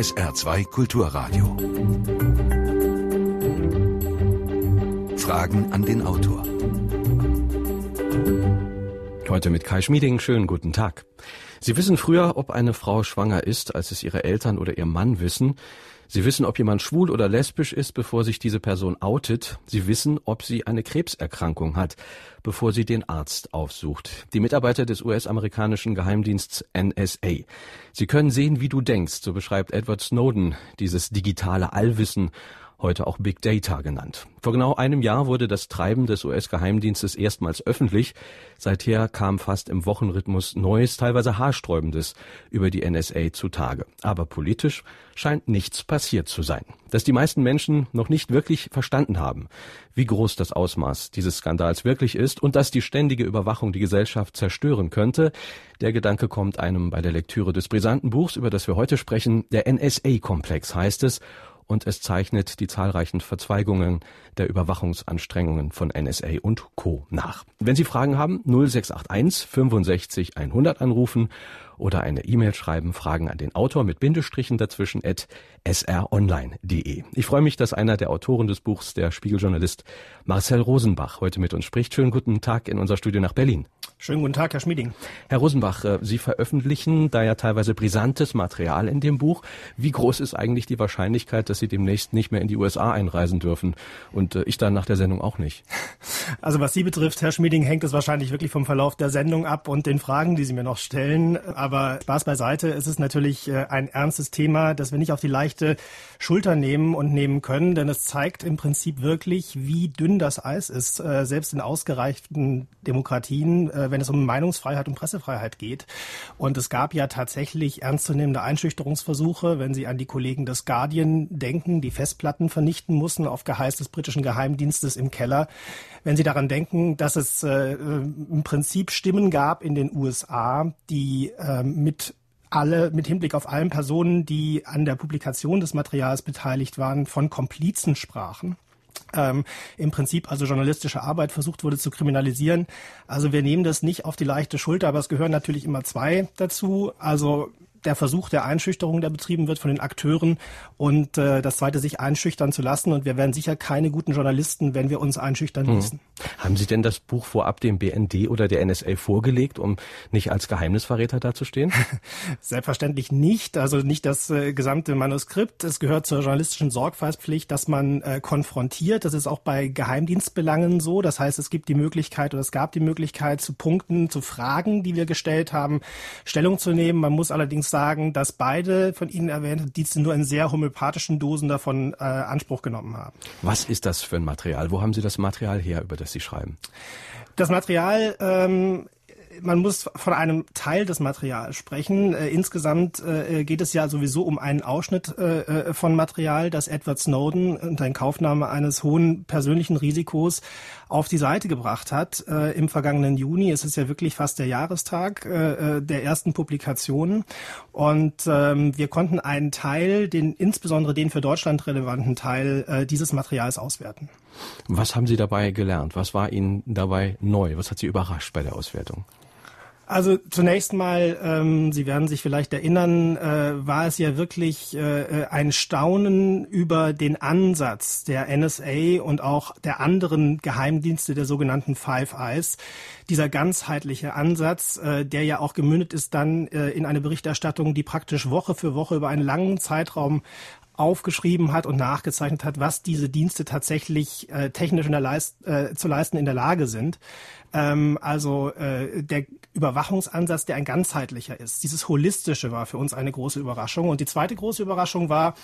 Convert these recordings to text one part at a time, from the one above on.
SR2 Kulturradio. Fragen an den Autor. Heute mit Kai Schmieding. Schönen guten Tag. Sie wissen früher, ob eine Frau schwanger ist, als es ihre Eltern oder ihr Mann wissen. Sie wissen, ob jemand schwul oder lesbisch ist, bevor sich diese Person outet. Sie wissen, ob sie eine Krebserkrankung hat, bevor sie den Arzt aufsucht. Die Mitarbeiter des US-amerikanischen Geheimdiensts NSA. Sie können sehen, wie du denkst, so beschreibt Edward Snowden dieses digitale Allwissen heute auch Big Data genannt. Vor genau einem Jahr wurde das Treiben des US-Geheimdienstes erstmals öffentlich. Seither kam fast im Wochenrhythmus Neues, teilweise Haarsträubendes über die NSA zutage. Aber politisch scheint nichts passiert zu sein. Dass die meisten Menschen noch nicht wirklich verstanden haben, wie groß das Ausmaß dieses Skandals wirklich ist und dass die ständige Überwachung die Gesellschaft zerstören könnte, der Gedanke kommt einem bei der Lektüre des brisanten Buchs, über das wir heute sprechen. Der NSA-Komplex heißt es und es zeichnet die zahlreichen Verzweigungen der Überwachungsanstrengungen von NSA und Co. nach. Wenn Sie Fragen haben, 0681 65 100 anrufen oder eine E-Mail schreiben, Fragen an den Autor mit Bindestrichen dazwischen at sronline.de. Ich freue mich, dass einer der Autoren des Buchs, der Spiegeljournalist Marcel Rosenbach, heute mit uns spricht. Schönen guten Tag in unser Studio nach Berlin. Schönen guten Tag, Herr Schmieding. Herr Rosenbach, äh, Sie veröffentlichen da ja teilweise brisantes Material in dem Buch. Wie groß ist eigentlich die Wahrscheinlichkeit, dass Sie demnächst nicht mehr in die USA einreisen dürfen und äh, ich dann nach der Sendung auch nicht? Also was Sie betrifft, Herr Schmieding, hängt es wahrscheinlich wirklich vom Verlauf der Sendung ab und den Fragen, die Sie mir noch stellen. Aber Spaß beiseite, es ist natürlich äh, ein ernstes Thema, das wir nicht auf die leichte Schulter nehmen und nehmen können, denn es zeigt im Prinzip wirklich, wie dünn das Eis ist, selbst in ausgereichten Demokratien, wenn es um Meinungsfreiheit und Pressefreiheit geht. Und es gab ja tatsächlich ernstzunehmende Einschüchterungsversuche, wenn Sie an die Kollegen des Guardian denken, die Festplatten vernichten mussten auf Geheiß des britischen Geheimdienstes im Keller. Wenn Sie daran denken, dass es äh, im Prinzip Stimmen gab in den USA, die äh, mit alle mit Hinblick auf allen Personen, die an der Publikation des Materials beteiligt waren, von Komplizen sprachen ähm, im Prinzip also journalistische Arbeit versucht wurde zu kriminalisieren. Also wir nehmen das nicht auf die leichte Schulter, aber es gehören natürlich immer zwei dazu. Also der Versuch der Einschüchterung, der betrieben wird von den Akteuren und äh, das zweite, sich einschüchtern zu lassen. Und wir werden sicher keine guten Journalisten, wenn wir uns einschüchtern hm. lassen. Haben Sie denn das Buch vorab dem BND oder der NSA vorgelegt, um nicht als Geheimnisverräter dazustehen? Selbstverständlich nicht. Also nicht das äh, gesamte Manuskript. Es gehört zur journalistischen Sorgfaltspflicht, dass man äh, konfrontiert. Das ist auch bei Geheimdienstbelangen so. Das heißt, es gibt die Möglichkeit oder es gab die Möglichkeit, zu Punkten, zu Fragen, die wir gestellt haben, Stellung zu nehmen. Man muss allerdings sagen, dass beide von Ihnen erwähnten Dienste nur in sehr homöopathischen Dosen davon äh, Anspruch genommen haben. Was ist das für ein Material? Wo haben Sie das Material her, über das Sie schreiben? Das Material ähm, man muss von einem Teil des Materials sprechen. Äh, insgesamt äh, geht es ja sowieso um einen Ausschnitt äh, äh von Material, das Edward Snowden unter Inkaufnahme eines hohen persönlichen Risikos auf die Seite gebracht hat. Äh, Im vergangenen Juni es ist ja wirklich fast der Jahrestag äh, der ersten Publikationen. Und ähm, wir konnten einen Teil, den insbesondere den für Deutschland relevanten Teil dieses Materials auswerten. Was haben Sie dabei gelernt? Was war Ihnen dabei neu? Was hat Sie überrascht bei der Auswertung? Also zunächst mal, ähm, Sie werden sich vielleicht erinnern, äh, war es ja wirklich äh, ein Staunen über den Ansatz der NSA und auch der anderen Geheimdienste der sogenannten Five Eyes. Dieser ganzheitliche Ansatz, äh, der ja auch gemündet ist dann äh, in eine Berichterstattung, die praktisch Woche für Woche über einen langen Zeitraum aufgeschrieben hat und nachgezeichnet hat, was diese Dienste tatsächlich äh, technisch in der Leist, äh, zu leisten in der Lage sind. Ähm, also äh, der Überwachungsansatz, der ein ganzheitlicher ist. Dieses Holistische war für uns eine große Überraschung. Und die zweite große Überraschung war,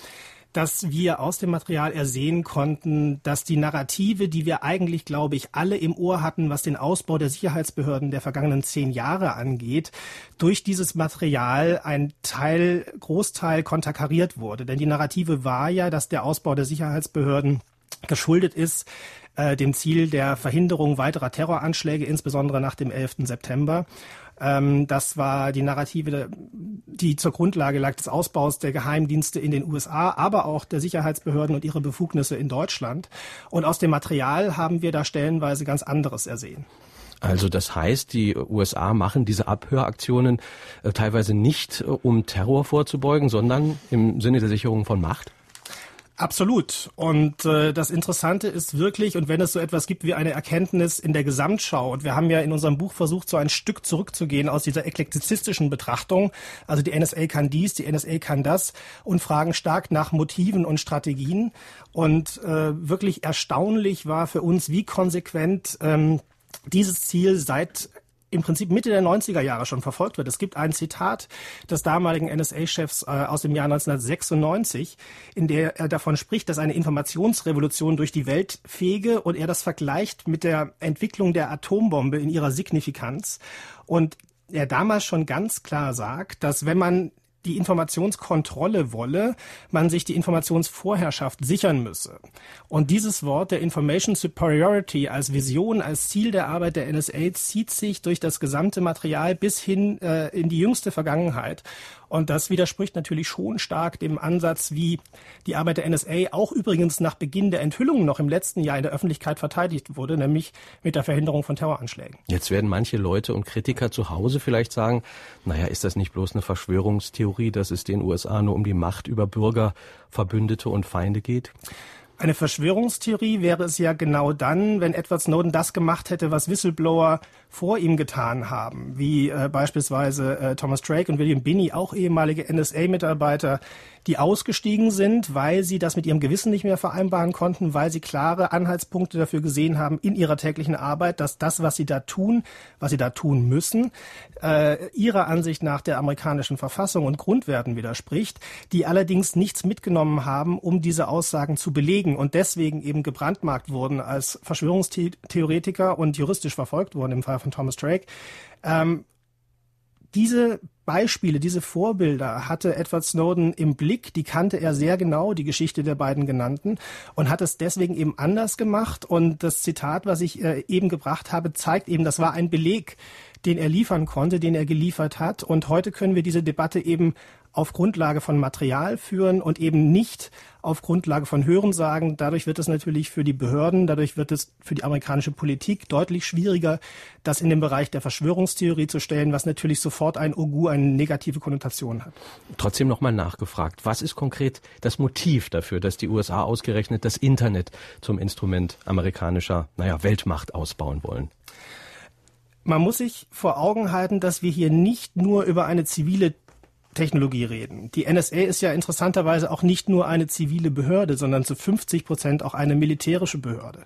dass wir aus dem Material ersehen konnten, dass die Narrative, die wir eigentlich, glaube ich, alle im Ohr hatten, was den Ausbau der Sicherheitsbehörden der vergangenen zehn Jahre angeht, durch dieses Material ein Teil, Großteil konterkariert wurde. Denn die Narrative war ja, dass der Ausbau der Sicherheitsbehörden geschuldet ist äh, dem Ziel der Verhinderung weiterer Terroranschläge, insbesondere nach dem 11. September. Ähm, das war die Narrative, die zur Grundlage lag des Ausbaus der Geheimdienste in den USA, aber auch der Sicherheitsbehörden und ihre Befugnisse in Deutschland. Und aus dem Material haben wir da stellenweise ganz anderes ersehen. Also das heißt, die USA machen diese Abhöraktionen äh, teilweise nicht, äh, um Terror vorzubeugen, sondern im Sinne der Sicherung von Macht? Absolut. Und äh, das Interessante ist wirklich, und wenn es so etwas gibt wie eine Erkenntnis in der Gesamtschau, und wir haben ja in unserem Buch versucht, so ein Stück zurückzugehen aus dieser eklektizistischen Betrachtung, also die NSA kann dies, die NSA kann das, und fragen stark nach Motiven und Strategien. Und äh, wirklich erstaunlich war für uns, wie konsequent ähm, dieses Ziel seit im Prinzip Mitte der 90er Jahre schon verfolgt wird. Es gibt ein Zitat des damaligen NSA-Chefs äh, aus dem Jahr 1996, in der er davon spricht, dass eine Informationsrevolution durch die Welt fege und er das vergleicht mit der Entwicklung der Atombombe in ihrer Signifikanz. Und er damals schon ganz klar sagt, dass wenn man die Informationskontrolle wolle, man sich die Informationsvorherrschaft sichern müsse. Und dieses Wort der Information Superiority als Vision, als Ziel der Arbeit der NSA zieht sich durch das gesamte Material bis hin äh, in die jüngste Vergangenheit. Und das widerspricht natürlich schon stark dem Ansatz, wie die Arbeit der NSA auch übrigens nach Beginn der Enthüllungen noch im letzten Jahr in der Öffentlichkeit verteidigt wurde, nämlich mit der Verhinderung von Terroranschlägen. Jetzt werden manche Leute und Kritiker zu Hause vielleicht sagen, naja, ist das nicht bloß eine Verschwörungstheorie, dass es den USA nur um die Macht über Bürger, Verbündete und Feinde geht? Eine Verschwörungstheorie wäre es ja genau dann, wenn Edward Snowden das gemacht hätte, was Whistleblower vor ihm getan haben, wie äh, beispielsweise äh, Thomas Drake und William Binney, auch ehemalige NSA-Mitarbeiter, die ausgestiegen sind, weil sie das mit ihrem Gewissen nicht mehr vereinbaren konnten, weil sie klare Anhaltspunkte dafür gesehen haben in ihrer täglichen Arbeit, dass das, was sie da tun, was sie da tun müssen, äh, ihrer Ansicht nach der amerikanischen Verfassung und Grundwerten widerspricht, die allerdings nichts mitgenommen haben, um diese Aussagen zu belegen und deswegen eben gebrandmarkt wurden als Verschwörungstheoretiker und juristisch verfolgt wurden im Fall von Thomas Drake. Ähm, diese Beispiele, diese Vorbilder hatte Edward Snowden im Blick, die kannte er sehr genau, die Geschichte der beiden genannten, und hat es deswegen eben anders gemacht. Und das Zitat, was ich äh, eben gebracht habe, zeigt eben, das war ein Beleg, den er liefern konnte, den er geliefert hat. Und heute können wir diese Debatte eben auf Grundlage von Material führen und eben nicht auf Grundlage von Hörensagen. Dadurch wird es natürlich für die Behörden, dadurch wird es für die amerikanische Politik deutlich schwieriger, das in den Bereich der Verschwörungstheorie zu stellen, was natürlich sofort ein Ogu, eine negative Konnotation hat. Trotzdem nochmal nachgefragt, was ist konkret das Motiv dafür, dass die USA ausgerechnet das Internet zum Instrument amerikanischer, naja, Weltmacht ausbauen wollen? Man muss sich vor Augen halten, dass wir hier nicht nur über eine zivile Technologie reden. Die NSA ist ja interessanterweise auch nicht nur eine zivile Behörde, sondern zu 50 Prozent auch eine militärische Behörde.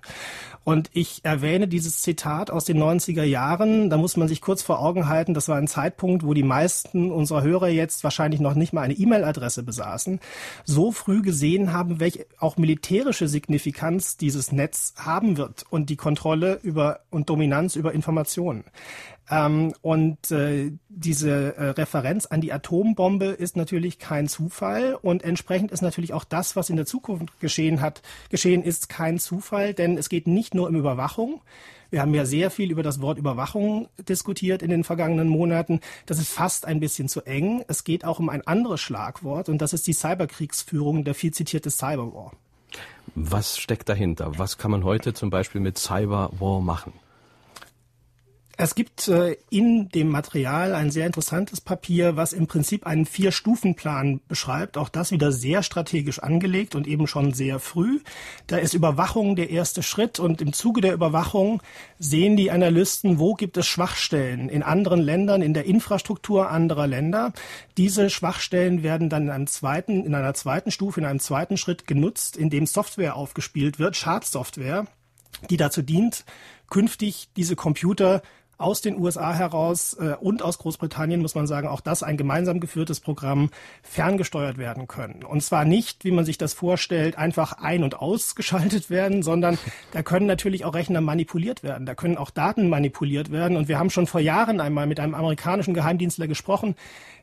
Und ich erwähne dieses Zitat aus den 90er Jahren. Da muss man sich kurz vor Augen halten, das war ein Zeitpunkt, wo die meisten unserer Hörer jetzt wahrscheinlich noch nicht mal eine E-Mail-Adresse besaßen, so früh gesehen haben, welche auch militärische Signifikanz dieses Netz haben wird und die Kontrolle über und Dominanz über Informationen. Ähm, und äh, diese äh, Referenz an die Atombombe ist natürlich kein Zufall und entsprechend ist natürlich auch das, was in der Zukunft geschehen hat, geschehen ist, kein Zufall, denn es geht nicht nur um Überwachung. Wir haben ja sehr viel über das Wort Überwachung diskutiert in den vergangenen Monaten. Das ist fast ein bisschen zu eng. Es geht auch um ein anderes Schlagwort und das ist die Cyberkriegsführung, der viel zitierte Cyberwar. Was steckt dahinter? Was kann man heute zum Beispiel mit Cyberwar machen? Es gibt äh, in dem Material ein sehr interessantes Papier, was im Prinzip einen Vier-Stufen-Plan beschreibt. Auch das wieder sehr strategisch angelegt und eben schon sehr früh. Da ist Überwachung der erste Schritt und im Zuge der Überwachung sehen die Analysten, wo gibt es Schwachstellen in anderen Ländern, in der Infrastruktur anderer Länder. Diese Schwachstellen werden dann in, einem zweiten, in einer zweiten Stufe, in einem zweiten Schritt genutzt, indem Software aufgespielt wird, Schadsoftware, die dazu dient, künftig diese Computer aus den USA heraus äh, und aus Großbritannien, muss man sagen, auch das ein gemeinsam geführtes Programm ferngesteuert werden können. Und zwar nicht, wie man sich das vorstellt, einfach ein- und ausgeschaltet werden, sondern da können natürlich auch Rechner manipuliert werden. Da können auch Daten manipuliert werden. Und wir haben schon vor Jahren einmal mit einem amerikanischen Geheimdienstler gesprochen,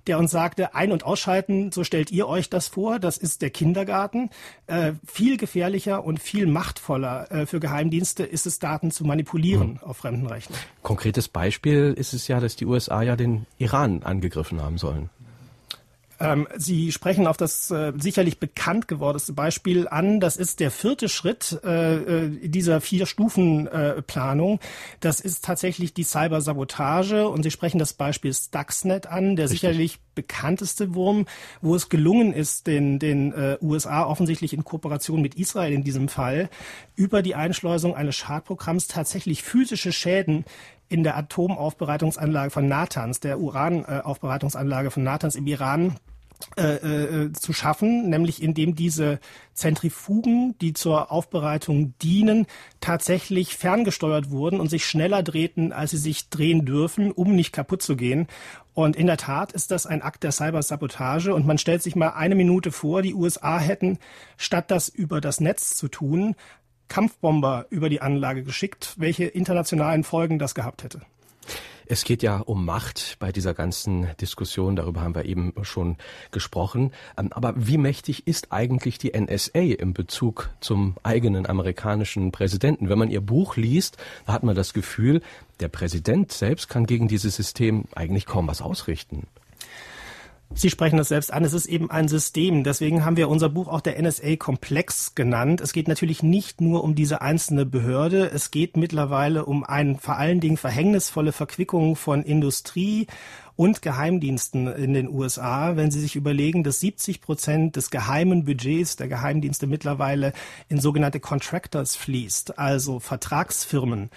der uns sagte, ein- und ausschalten, so stellt ihr euch das vor, das ist der Kindergarten. Äh, viel gefährlicher und viel machtvoller äh, für Geheimdienste ist es, Daten zu manipulieren mhm. auf fremden Rechnern. Konkretes Beispiel ist es ja, dass die USA ja den Iran angegriffen haben sollen. Ähm, Sie sprechen auf das äh, sicherlich bekannt gewordene Beispiel an. Das ist der vierte Schritt äh, äh dieser Vier-Stufen-Planung. Äh, das ist tatsächlich die Cybersabotage. Und Sie sprechen das Beispiel Stuxnet an, der Richtig. sicherlich bekannteste Wurm, wo es gelungen ist, den, den äh, USA offensichtlich in Kooperation mit Israel in diesem Fall über die Einschleusung eines Schadprogramms tatsächlich physische Schäden in der Atomaufbereitungsanlage von Natanz, der Uranaufbereitungsanlage von Natanz im Iran, äh, äh, zu schaffen, nämlich indem diese Zentrifugen, die zur Aufbereitung dienen, tatsächlich ferngesteuert wurden und sich schneller drehten, als sie sich drehen dürfen, um nicht kaputt zu gehen. Und in der Tat ist das ein Akt der Cybersabotage. Und man stellt sich mal eine Minute vor, die USA hätten, statt das über das Netz zu tun, Kampfbomber über die Anlage geschickt, welche internationalen Folgen das gehabt hätte. Es geht ja um Macht bei dieser ganzen Diskussion, darüber haben wir eben schon gesprochen. Ähm, aber wie mächtig ist eigentlich die NSA im Bezug zum eigenen amerikanischen Präsidenten? Wenn man ihr Buch liest, da hat man das Gefühl, der Präsident selbst kann gegen dieses System eigentlich kaum was ausrichten. Sie sprechen das selbst an. Es ist eben ein System. Deswegen haben wir unser Buch auch der NSA-Komplex genannt. Es geht natürlich nicht nur um diese einzelne Behörde. Es geht mittlerweile um eine vor allen Dingen verhängnisvolle Verquickung von Industrie und Geheimdiensten in den USA, wenn Sie sich überlegen, dass 70 Prozent des geheimen Budgets der Geheimdienste mittlerweile in sogenannte Contractors fließt, also Vertragsfirmen,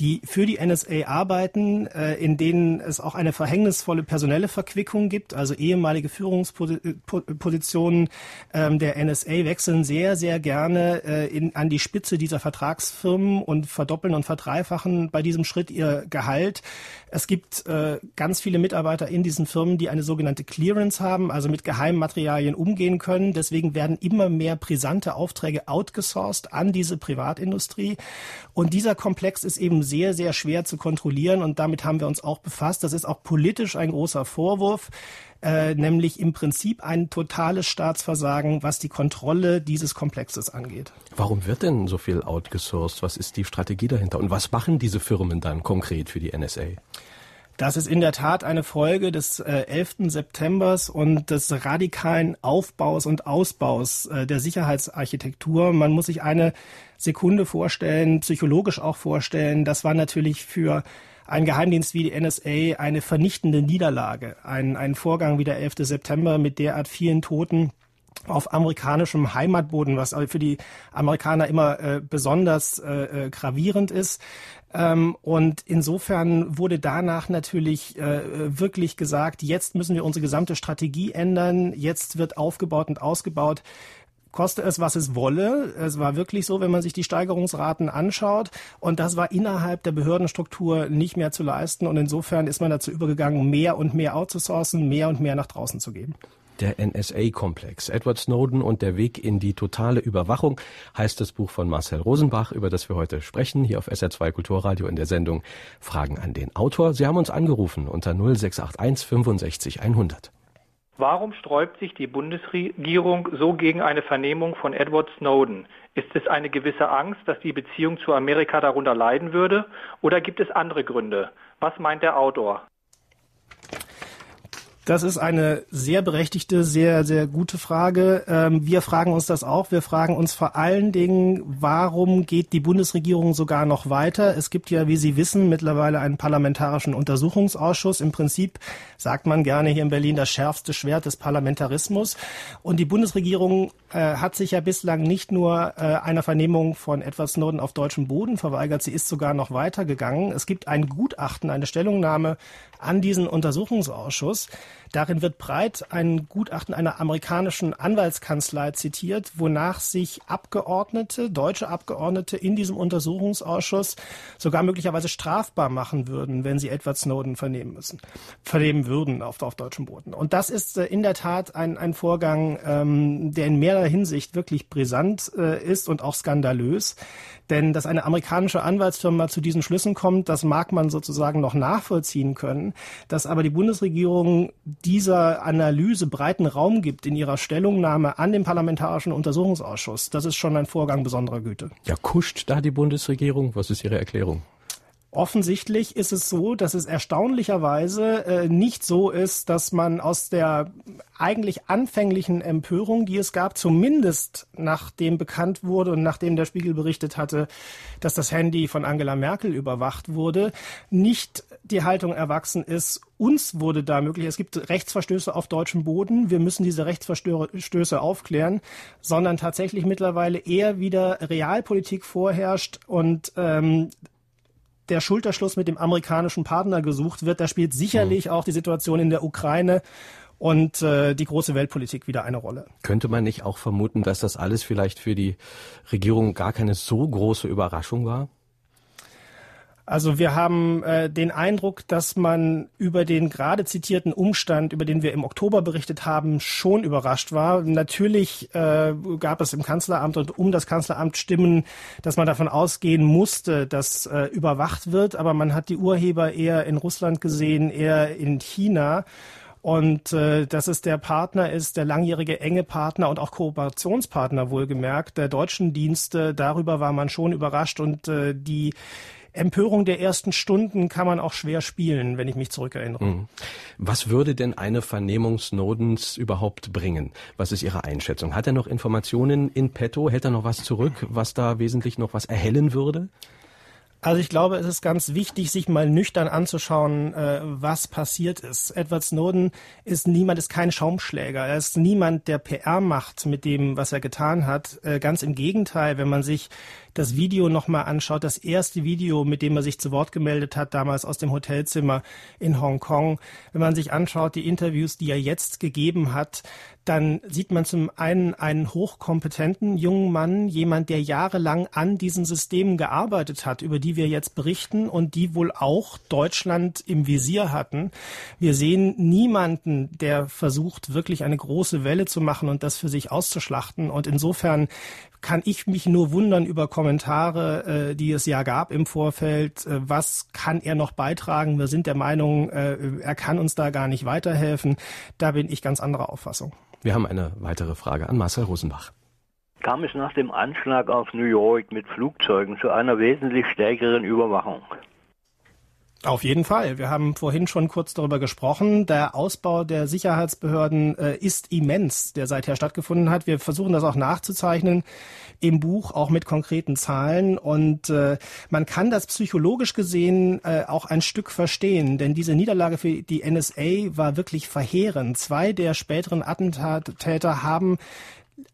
die für die NSA arbeiten, äh, in denen es auch eine verhängnisvolle personelle Verquickung gibt. Also ehemalige Führungspositionen ähm, der NSA wechseln sehr, sehr gerne äh, in, an die Spitze dieser Vertragsfirmen und verdoppeln und verdreifachen bei diesem Schritt ihr Gehalt. Es gibt äh, ganz viele Mitarbeiter in diesen Firmen, die eine sogenannte Clearance haben, also mit geheimen Materialien umgehen können. Deswegen werden immer mehr brisante Aufträge outgesourced an diese Privatindustrie. Und dieser Komplex ist eben sehr, sehr schwer zu kontrollieren und damit haben wir uns auch befasst. Das ist auch politisch ein großer Vorwurf. Äh, nämlich im Prinzip ein totales Staatsversagen, was die Kontrolle dieses Komplexes angeht. Warum wird denn so viel outgesourced? Was ist die Strategie dahinter? Und was machen diese Firmen dann konkret für die NSA? Das ist in der Tat eine Folge des äh, 11. Septembers und des radikalen Aufbaus und Ausbaus äh, der Sicherheitsarchitektur. Man muss sich eine Sekunde vorstellen, psychologisch auch vorstellen. Das war natürlich für ein Geheimdienst wie die NSA eine vernichtende Niederlage. Ein, ein Vorgang wie der 11. September mit derart vielen Toten auf amerikanischem Heimatboden, was für die Amerikaner immer äh, besonders äh, äh, gravierend ist. Ähm, und insofern wurde danach natürlich äh, wirklich gesagt, jetzt müssen wir unsere gesamte Strategie ändern, jetzt wird aufgebaut und ausgebaut koste es, was es wolle. Es war wirklich so, wenn man sich die Steigerungsraten anschaut. Und das war innerhalb der Behördenstruktur nicht mehr zu leisten. Und insofern ist man dazu übergegangen, mehr und mehr outzusourcen, mehr und mehr nach draußen zu geben. Der NSA-Komplex. Edward Snowden und der Weg in die totale Überwachung heißt das Buch von Marcel Rosenbach, über das wir heute sprechen, hier auf SR2 Kulturradio in der Sendung Fragen an den Autor. Sie haben uns angerufen unter 0681 65 100. Warum sträubt sich die Bundesregierung so gegen eine Vernehmung von Edward Snowden? Ist es eine gewisse Angst, dass die Beziehung zu Amerika darunter leiden würde? Oder gibt es andere Gründe? Was meint der Autor? Das ist eine sehr berechtigte, sehr, sehr gute Frage. Ähm, wir fragen uns das auch. Wir fragen uns vor allen Dingen, warum geht die Bundesregierung sogar noch weiter? Es gibt ja, wie Sie wissen, mittlerweile einen parlamentarischen Untersuchungsausschuss. Im Prinzip sagt man gerne hier in Berlin das schärfste Schwert des Parlamentarismus. Und die Bundesregierung äh, hat sich ja bislang nicht nur äh, einer Vernehmung von Edward Snowden auf deutschem Boden verweigert, sie ist sogar noch weitergegangen. Es gibt ein Gutachten, eine Stellungnahme an diesen Untersuchungsausschuss. Darin wird breit ein Gutachten einer amerikanischen Anwaltskanzlei zitiert, wonach sich Abgeordnete, deutsche Abgeordnete in diesem Untersuchungsausschuss sogar möglicherweise strafbar machen würden, wenn sie Edward Snowden vernehmen müssen, vernehmen würden auf, auf deutschem Boden. Und das ist äh, in der Tat ein, ein Vorgang, ähm, der in mehrerer Hinsicht wirklich brisant äh, ist und auch skandalös. Denn dass eine amerikanische Anwaltsfirma zu diesen Schlüssen kommt, das mag man sozusagen noch nachvollziehen können. Dass aber die Bundesregierung dieser Analyse breiten Raum gibt in ihrer Stellungnahme an den Parlamentarischen Untersuchungsausschuss, das ist schon ein Vorgang besonderer Güte. Ja, kuscht da die Bundesregierung? Was ist Ihre Erklärung? Offensichtlich ist es so, dass es erstaunlicherweise äh, nicht so ist, dass man aus der eigentlich anfänglichen Empörung, die es gab, zumindest nachdem bekannt wurde und nachdem der Spiegel berichtet hatte, dass das Handy von Angela Merkel überwacht wurde, nicht die Haltung erwachsen ist, uns wurde da möglich, es gibt Rechtsverstöße auf deutschem Boden, wir müssen diese Rechtsverstöße aufklären, sondern tatsächlich mittlerweile eher wieder Realpolitik vorherrscht und ähm, der Schulterschluss mit dem amerikanischen Partner gesucht wird. Da spielt sicherlich mhm. auch die Situation in der Ukraine und äh, die große Weltpolitik wieder eine Rolle. Könnte man nicht auch vermuten, dass das alles vielleicht für die Regierung gar keine so große Überraschung war? Also wir haben äh, den Eindruck, dass man über den gerade zitierten Umstand, über den wir im Oktober berichtet haben, schon überrascht war. Natürlich äh, gab es im Kanzleramt und um das Kanzleramt Stimmen, dass man davon ausgehen musste, dass äh, überwacht wird, aber man hat die Urheber eher in Russland gesehen, eher in China. Und äh, dass es der Partner ist, der langjährige enge Partner und auch Kooperationspartner wohlgemerkt der deutschen Dienste, darüber war man schon überrascht und äh, die Empörung der ersten Stunden kann man auch schwer spielen, wenn ich mich zurückerinnere. Mhm. Was würde denn eine Vernehmung Snowdens überhaupt bringen? Was ist Ihre Einschätzung? Hat er noch Informationen in petto? Hält er noch was zurück, was da wesentlich noch was erhellen würde? Also ich glaube, es ist ganz wichtig, sich mal nüchtern anzuschauen, äh, was passiert ist. Edward Snowden ist niemand, ist kein Schaumschläger. Er ist niemand, der PR macht mit dem, was er getan hat. Äh, ganz im Gegenteil, wenn man sich das Video nochmal anschaut, das erste Video, mit dem er sich zu Wort gemeldet hat, damals aus dem Hotelzimmer in Hongkong, wenn man sich anschaut, die Interviews, die er jetzt gegeben hat, dann sieht man zum einen einen hochkompetenten jungen Mann, jemand, der jahrelang an diesen Systemen gearbeitet hat, über die wir jetzt berichten und die wohl auch Deutschland im Visier hatten. Wir sehen niemanden, der versucht, wirklich eine große Welle zu machen und das für sich auszuschlachten. Und insofern kann ich mich nur wundern über Kommentare, äh, die es ja gab im Vorfeld. Äh, was kann er noch beitragen? Wir sind der Meinung, äh, er kann uns da gar nicht weiterhelfen. Da bin ich ganz anderer Auffassung. Wir haben eine weitere Frage an Marcel Rosenbach. Kam es nach dem Anschlag auf New York mit Flugzeugen zu einer wesentlich stärkeren Überwachung? Auf jeden Fall. Wir haben vorhin schon kurz darüber gesprochen. Der Ausbau der Sicherheitsbehörden äh, ist immens, der seither stattgefunden hat. Wir versuchen das auch nachzuzeichnen im Buch, auch mit konkreten Zahlen. Und äh, man kann das psychologisch gesehen äh, auch ein Stück verstehen, denn diese Niederlage für die NSA war wirklich verheerend. Zwei der späteren Attentäter haben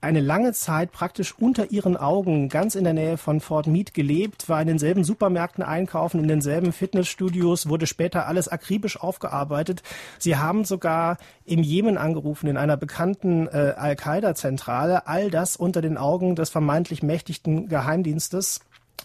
eine lange Zeit praktisch unter ihren Augen ganz in der Nähe von Fort Meade gelebt, war in denselben Supermärkten einkaufen, in denselben Fitnessstudios, wurde später alles akribisch aufgearbeitet. Sie haben sogar im Jemen angerufen, in einer bekannten äh, Al-Qaida-Zentrale, all das unter den Augen des vermeintlich mächtigsten Geheimdienstes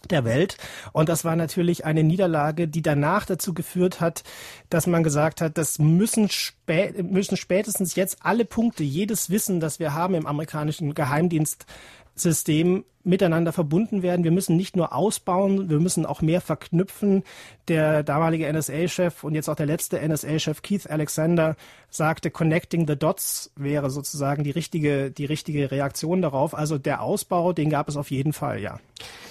der Welt. Und das war natürlich eine Niederlage, die danach dazu geführt hat, dass man gesagt hat, das müssen, spä müssen spätestens jetzt alle Punkte, jedes Wissen, das wir haben im amerikanischen Geheimdienstsystem, miteinander verbunden werden. Wir müssen nicht nur ausbauen, wir müssen auch mehr verknüpfen. Der damalige NSA-Chef und jetzt auch der letzte NSA-Chef Keith Alexander sagte, connecting the dots wäre sozusagen die richtige, die richtige Reaktion darauf. Also der Ausbau, den gab es auf jeden Fall, ja.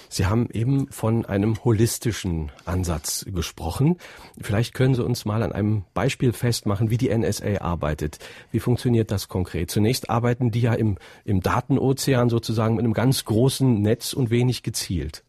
Sie haben eben von einem holistischen Ansatz gesprochen. Vielleicht können Sie uns mal an einem Beispiel festmachen, wie die NSA arbeitet. Wie funktioniert das konkret? Zunächst arbeiten die ja im, im Datenozean sozusagen mit einem ganz großen Netz und wenig gezielt.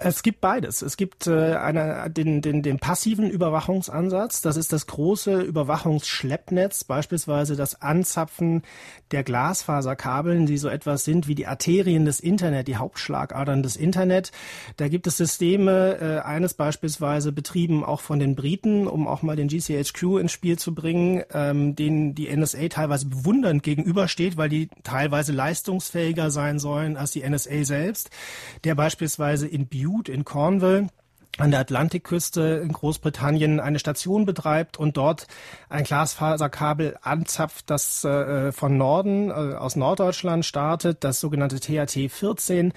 Es gibt beides. Es gibt äh, eine, den, den, den passiven Überwachungsansatz. Das ist das große Überwachungsschleppnetz, beispielsweise das Anzapfen der Glasfaserkabeln, die so etwas sind wie die Arterien des Internet, die Hauptschlagadern des Internet. Da gibt es Systeme, äh, eines beispielsweise betrieben auch von den Briten, um auch mal den GCHQ ins Spiel zu bringen, ähm, denen die NSA teilweise bewundernd gegenübersteht, weil die teilweise leistungsfähiger sein sollen als die NSA selbst, der beispielsweise in Bute Bute in Cornwall an der Atlantikküste in Großbritannien eine Station betreibt und dort ein Glasfaserkabel anzapft, das äh, von Norden, äh, aus Norddeutschland startet, das sogenannte THT 14,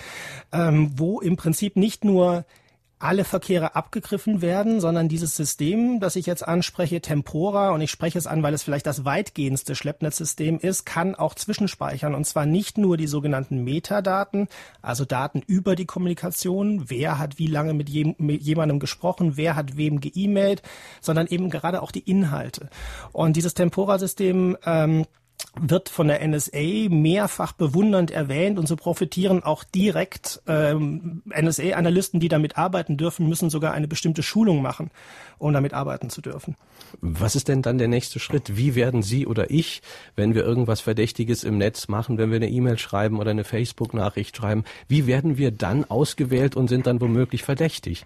ähm, wo im Prinzip nicht nur alle Verkehre abgegriffen werden, sondern dieses System, das ich jetzt anspreche, Tempora, und ich spreche es an, weil es vielleicht das weitgehendste Schleppnetzsystem ist, kann auch zwischenspeichern. Und zwar nicht nur die sogenannten Metadaten, also Daten über die Kommunikation, wer hat wie lange mit, je, mit jemandem gesprochen, wer hat wem geemailt, sondern eben gerade auch die Inhalte. Und dieses Tempora-System ähm, wird von der NSA mehrfach bewundernd erwähnt und so profitieren auch direkt ähm, NSA-Analysten, die damit arbeiten dürfen, müssen sogar eine bestimmte Schulung machen, um damit arbeiten zu dürfen. Was ist denn dann der nächste Schritt? Wie werden Sie oder ich, wenn wir irgendwas Verdächtiges im Netz machen, wenn wir eine E-Mail schreiben oder eine Facebook-Nachricht schreiben, wie werden wir dann ausgewählt und sind dann womöglich verdächtig?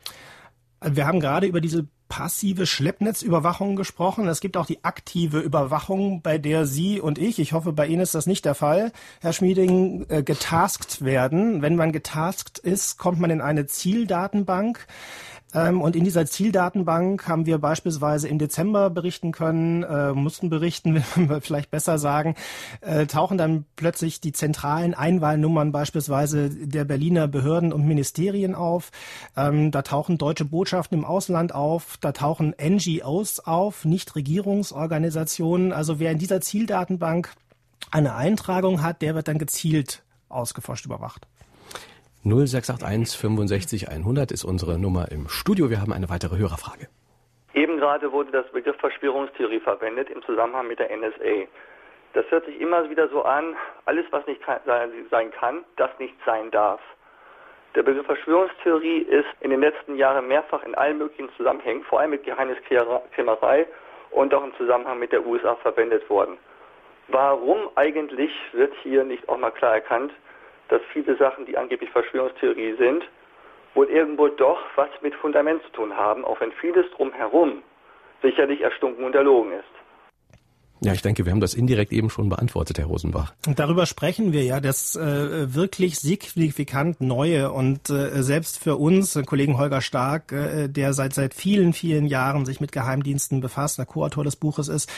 Wir haben gerade über diese passive Schleppnetzüberwachung gesprochen. Es gibt auch die aktive Überwachung, bei der Sie und ich, ich hoffe, bei Ihnen ist das nicht der Fall, Herr Schmieding, äh, getaskt werden. Wenn man getaskt ist, kommt man in eine Zieldatenbank. Ähm, und in dieser Zieldatenbank haben wir beispielsweise im Dezember berichten können, äh, mussten berichten, will man vielleicht besser sagen, äh, tauchen dann plötzlich die zentralen Einwahlnummern beispielsweise der Berliner Behörden und Ministerien auf. Ähm, da tauchen deutsche Botschaften im Ausland auf, da tauchen NGOs auf, Nichtregierungsorganisationen. Also wer in dieser Zieldatenbank eine Eintragung hat, der wird dann gezielt ausgeforscht überwacht. 0681 65 100 ist unsere Nummer im Studio. Wir haben eine weitere Hörerfrage. Eben gerade wurde das Begriff Verschwörungstheorie verwendet im Zusammenhang mit der NSA. Das hört sich immer wieder so an, alles was nicht sein kann, das nicht sein darf. Der Begriff Verschwörungstheorie ist in den letzten Jahren mehrfach in allen möglichen Zusammenhängen, vor allem mit Geheimniskrämerei und auch im Zusammenhang mit der USA verwendet worden. Warum eigentlich wird hier nicht auch mal klar erkannt, dass viele Sachen, die angeblich Verschwörungstheorie sind, wohl irgendwo doch was mit Fundament zu tun haben, auch wenn vieles drumherum sicherlich erstunken und erlogen ist. Ja, ich denke, wir haben das indirekt eben schon beantwortet, Herr Rosenbach. Und darüber sprechen wir ja, das äh, wirklich signifikant Neue und äh, selbst für uns, Kollegen Holger Stark, äh, der seit seit vielen, vielen Jahren sich mit Geheimdiensten befasst, der Co-Autor des Buches ist,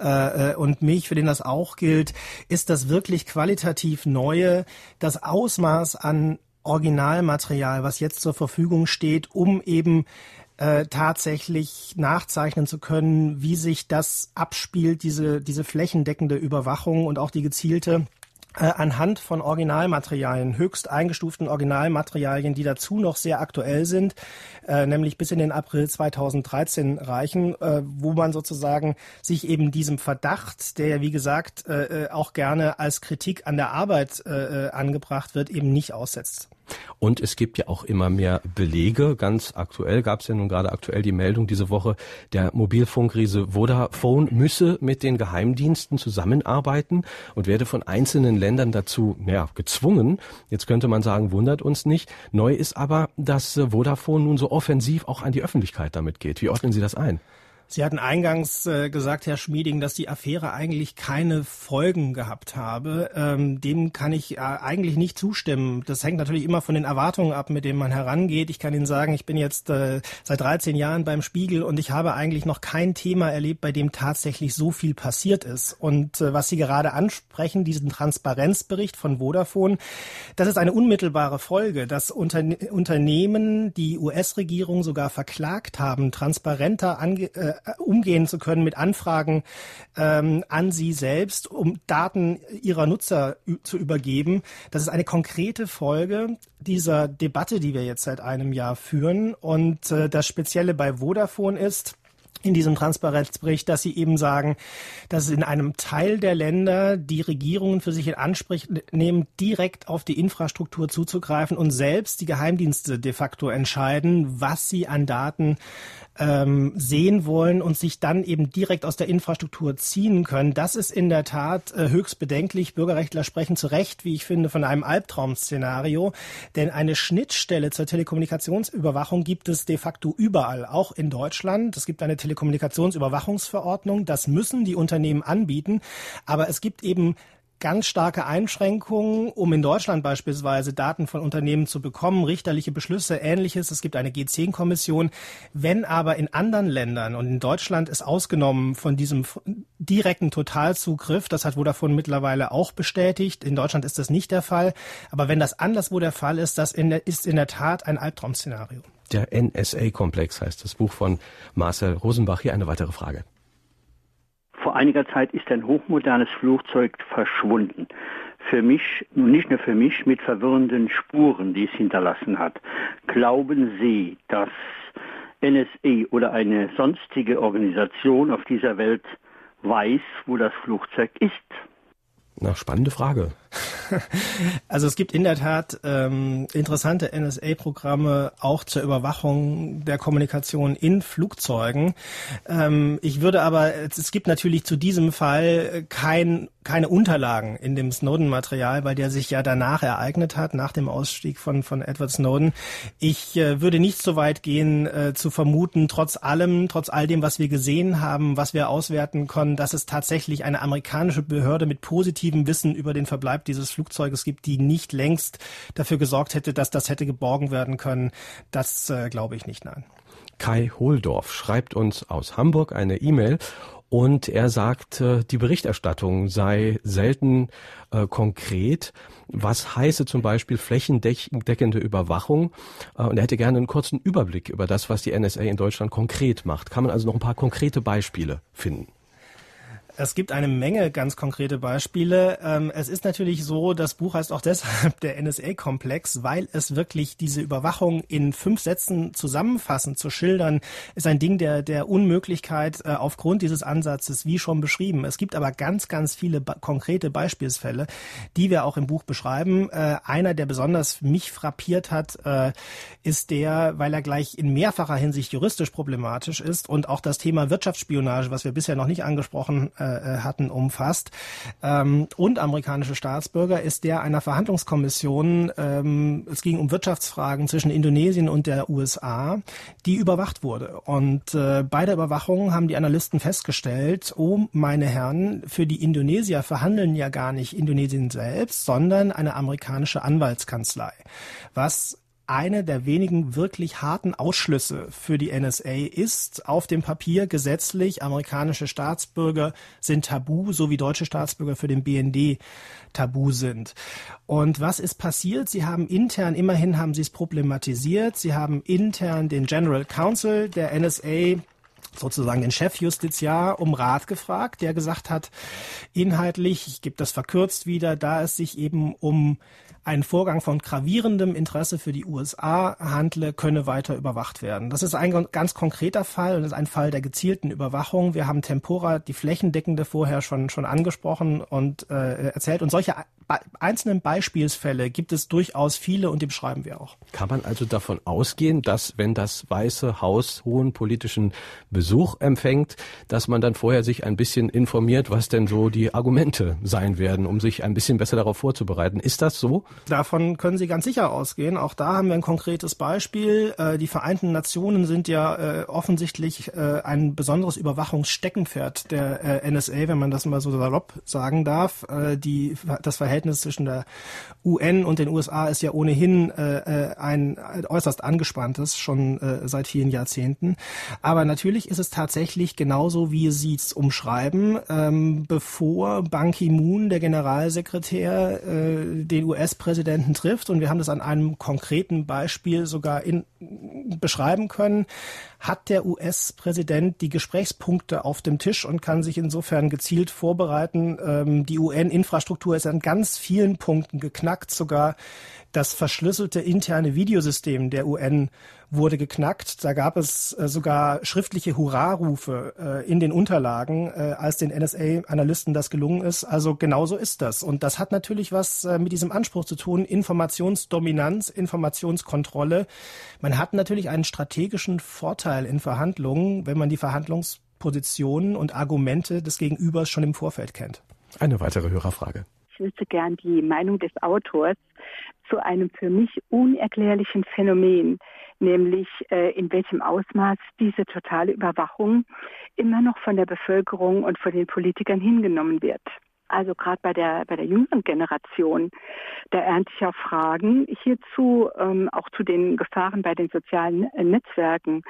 äh, äh, und mich, für den das auch gilt, ist das wirklich qualitativ Neue, das Ausmaß an Originalmaterial, was jetzt zur Verfügung steht, um eben äh, tatsächlich nachzeichnen zu können, wie sich das abspielt, diese, diese flächendeckende Überwachung und auch die gezielte äh, anhand von Originalmaterialien, höchst eingestuften Originalmaterialien, die dazu noch sehr aktuell sind, äh, nämlich bis in den April 2013 reichen, äh, wo man sozusagen sich eben diesem Verdacht, der ja wie gesagt äh, äh auch gerne als Kritik an der Arbeit äh, angebracht wird, eben nicht aussetzt. Und es gibt ja auch immer mehr Belege. Ganz aktuell gab es ja nun gerade aktuell die Meldung diese Woche, der Mobilfunkriese Vodafone müsse mit den Geheimdiensten zusammenarbeiten und werde von einzelnen Ländern dazu ja, gezwungen. Jetzt könnte man sagen, wundert uns nicht. Neu ist aber, dass Vodafone nun so offensiv auch an die Öffentlichkeit damit geht. Wie ordnen Sie das ein? Sie hatten eingangs äh, gesagt, Herr Schmieding, dass die Affäre eigentlich keine Folgen gehabt habe. Ähm, dem kann ich äh, eigentlich nicht zustimmen. Das hängt natürlich immer von den Erwartungen ab, mit denen man herangeht. Ich kann Ihnen sagen, ich bin jetzt äh, seit 13 Jahren beim Spiegel und ich habe eigentlich noch kein Thema erlebt, bei dem tatsächlich so viel passiert ist. Und was Sie gerade ansprechen, diesen Transparenzbericht von Vodafone, das ist eine unmittelbare Folge, dass Unterne Unternehmen die US-Regierung sogar verklagt haben, transparenter ange umgehen zu können mit Anfragen ähm, an sie selbst, um Daten ihrer Nutzer zu übergeben. Das ist eine konkrete Folge dieser Debatte, die wir jetzt seit einem Jahr führen. Und äh, das Spezielle bei Vodafone ist, in diesem Transparenzbericht, dass sie eben sagen, dass in einem Teil der Länder die Regierungen für sich in Anspruch nehmen, direkt auf die Infrastruktur zuzugreifen und selbst die Geheimdienste de facto entscheiden, was sie an Daten ähm, sehen wollen und sich dann eben direkt aus der Infrastruktur ziehen können. Das ist in der Tat äh, höchst bedenklich. Bürgerrechtler sprechen zu Recht, wie ich finde, von einem Albtraum-Szenario. Denn eine Schnittstelle zur Telekommunikationsüberwachung gibt es de facto überall, auch in Deutschland. Es gibt eine Telekommunikationsüberwachungsverordnung. Das müssen die Unternehmen anbieten. Aber es gibt eben ganz starke Einschränkungen, um in Deutschland beispielsweise Daten von Unternehmen zu bekommen, richterliche Beschlüsse, ähnliches. Es gibt eine G10-Kommission. Wenn aber in anderen Ländern und in Deutschland ist ausgenommen von diesem direkten Totalzugriff, das hat Vodafone mittlerweile auch bestätigt. In Deutschland ist das nicht der Fall. Aber wenn das anderswo der Fall ist, das in der, ist in der Tat ein Albtraum-Szenario. Der NSA-Komplex heißt das Buch von Marcel Rosenbach. Hier eine weitere Frage. Vor einiger Zeit ist ein hochmodernes Flugzeug verschwunden. Für mich, nicht nur für mich, mit verwirrenden Spuren, die es hinterlassen hat. Glauben Sie, dass NSA oder eine sonstige Organisation auf dieser Welt weiß, wo das Flugzeug ist? Na, spannende Frage. Also es gibt in der Tat ähm, interessante NSA-Programme auch zur Überwachung der Kommunikation in Flugzeugen. Ähm, ich würde aber, es gibt natürlich zu diesem Fall kein, keine Unterlagen in dem Snowden-Material, weil der sich ja danach ereignet hat, nach dem Ausstieg von, von Edward Snowden. Ich äh, würde nicht so weit gehen, äh, zu vermuten, trotz allem, trotz all dem, was wir gesehen haben, was wir auswerten können, dass es tatsächlich eine amerikanische Behörde mit positivem Wissen über den Verbleib dieses Flugzeuges gibt, die nicht längst dafür gesorgt hätte, dass das hätte geborgen werden können. Das äh, glaube ich nicht, nein. Kai Hohldorf schreibt uns aus Hamburg eine E-Mail und er sagt, äh, die Berichterstattung sei selten äh, konkret. Was heiße zum Beispiel flächendeckende Überwachung? Äh, und er hätte gerne einen kurzen Überblick über das, was die NSA in Deutschland konkret macht. Kann man also noch ein paar konkrete Beispiele finden? Es gibt eine Menge ganz konkrete Beispiele. Ähm, es ist natürlich so, das Buch heißt auch deshalb der NSA-Komplex, weil es wirklich diese Überwachung in fünf Sätzen zusammenfassend zu schildern, ist ein Ding der, der Unmöglichkeit äh, aufgrund dieses Ansatzes, wie schon beschrieben. Es gibt aber ganz, ganz viele konkrete Beispielsfälle, die wir auch im Buch beschreiben. Äh, einer, der besonders mich frappiert hat, äh, ist der, weil er gleich in mehrfacher Hinsicht juristisch problematisch ist und auch das Thema Wirtschaftsspionage, was wir bisher noch nicht angesprochen hatten, umfasst. Ähm, und amerikanische Staatsbürger ist der einer Verhandlungskommission, ähm, es ging um Wirtschaftsfragen zwischen Indonesien und der USA, die überwacht wurde. Und äh, bei der Überwachung haben die Analysten festgestellt, oh meine Herren, für die Indonesier verhandeln ja gar nicht Indonesien selbst, sondern eine amerikanische Anwaltskanzlei. Was eine der wenigen wirklich harten Ausschlüsse für die NSA ist auf dem Papier gesetzlich, amerikanische Staatsbürger sind tabu, so wie deutsche Staatsbürger für den BND tabu sind. Und was ist passiert? Sie haben intern, immerhin haben sie es problematisiert, sie haben intern den General Counsel der NSA sozusagen den Chefjustiziar um Rat gefragt, der gesagt hat, inhaltlich, ich gebe das verkürzt wieder, da es sich eben um ein Vorgang von gravierendem Interesse für die USA handle, könne weiter überwacht werden. Das ist ein ganz konkreter Fall und ist ein Fall der gezielten Überwachung. Wir haben Tempora, die flächendeckende vorher schon, schon angesprochen und äh, erzählt. Und solche einzelnen Beispielsfälle gibt es durchaus viele und die beschreiben wir auch. Kann man also davon ausgehen, dass wenn das Weiße Haus hohen politischen Besuch empfängt, dass man dann vorher sich ein bisschen informiert, was denn so die Argumente sein werden, um sich ein bisschen besser darauf vorzubereiten? Ist das so? Davon können Sie ganz sicher ausgehen. Auch da haben wir ein konkretes Beispiel. Äh, die Vereinten Nationen sind ja äh, offensichtlich äh, ein besonderes Überwachungssteckenpferd der NSA, wenn man das mal so salopp sagen darf. Die, das Verhältnis zwischen der UN und den USA ist ja ohnehin ein äußerst angespanntes, schon seit vielen Jahrzehnten. Aber natürlich ist es tatsächlich genauso, wie Sie es umschreiben. Ähm, bevor Ban Ki-moon, der Generalsekretär, den US Präsidenten trifft, und wir haben das an einem konkreten Beispiel sogar in, beschreiben können, hat der US-Präsident die Gesprächspunkte auf dem Tisch und kann sich insofern gezielt vorbereiten. Ähm, die UN-Infrastruktur ist an ganz vielen Punkten geknackt, sogar das verschlüsselte interne Videosystem der UN wurde geknackt. Da gab es äh, sogar schriftliche Hurrarufe äh, in den Unterlagen, äh, als den NSA-Analysten das gelungen ist. Also genauso ist das. Und das hat natürlich was mit diesem Anspruch zu tun. Informationsdominanz, Informationskontrolle. Man hat natürlich einen strategischen Vorteil in Verhandlungen, wenn man die Verhandlungspositionen und Argumente des Gegenübers schon im Vorfeld kennt. Eine weitere Hörerfrage. Ich wüsste gern die Meinung des Autors zu einem für mich unerklärlichen Phänomen, nämlich äh, in welchem Ausmaß diese totale Überwachung immer noch von der Bevölkerung und von den Politikern hingenommen wird. Also gerade bei der bei der jüngeren Generation, da ernte ich auch Fragen hierzu, ähm, auch zu den Gefahren bei den sozialen äh, Netzwerken.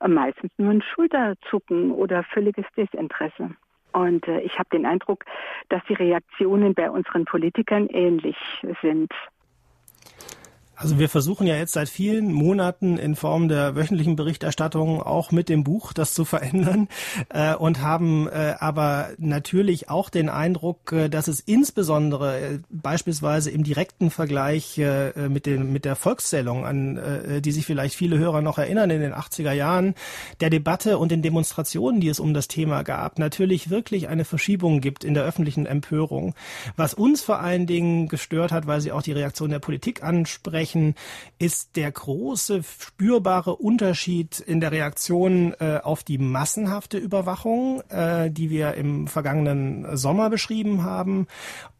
Äh, meistens nur ein Schulterzucken oder völliges Desinteresse. Und äh, ich habe den Eindruck, dass die Reaktionen bei unseren Politikern ähnlich sind. Also wir versuchen ja jetzt seit vielen Monaten in Form der wöchentlichen Berichterstattung auch mit dem Buch das zu verändern äh, und haben äh, aber natürlich auch den Eindruck, äh, dass es insbesondere äh, beispielsweise im direkten Vergleich äh, mit, den, mit der Volkszählung, an äh, die sich vielleicht viele Hörer noch erinnern in den 80er Jahren, der Debatte und den Demonstrationen, die es um das Thema gab, natürlich wirklich eine Verschiebung gibt in der öffentlichen Empörung. Was uns vor allen Dingen gestört hat, weil Sie auch die Reaktion der Politik ansprechen, ansprechen, ist der große spürbare Unterschied in der Reaktion äh, auf die massenhafte Überwachung, äh, die wir im vergangenen Sommer beschrieben haben,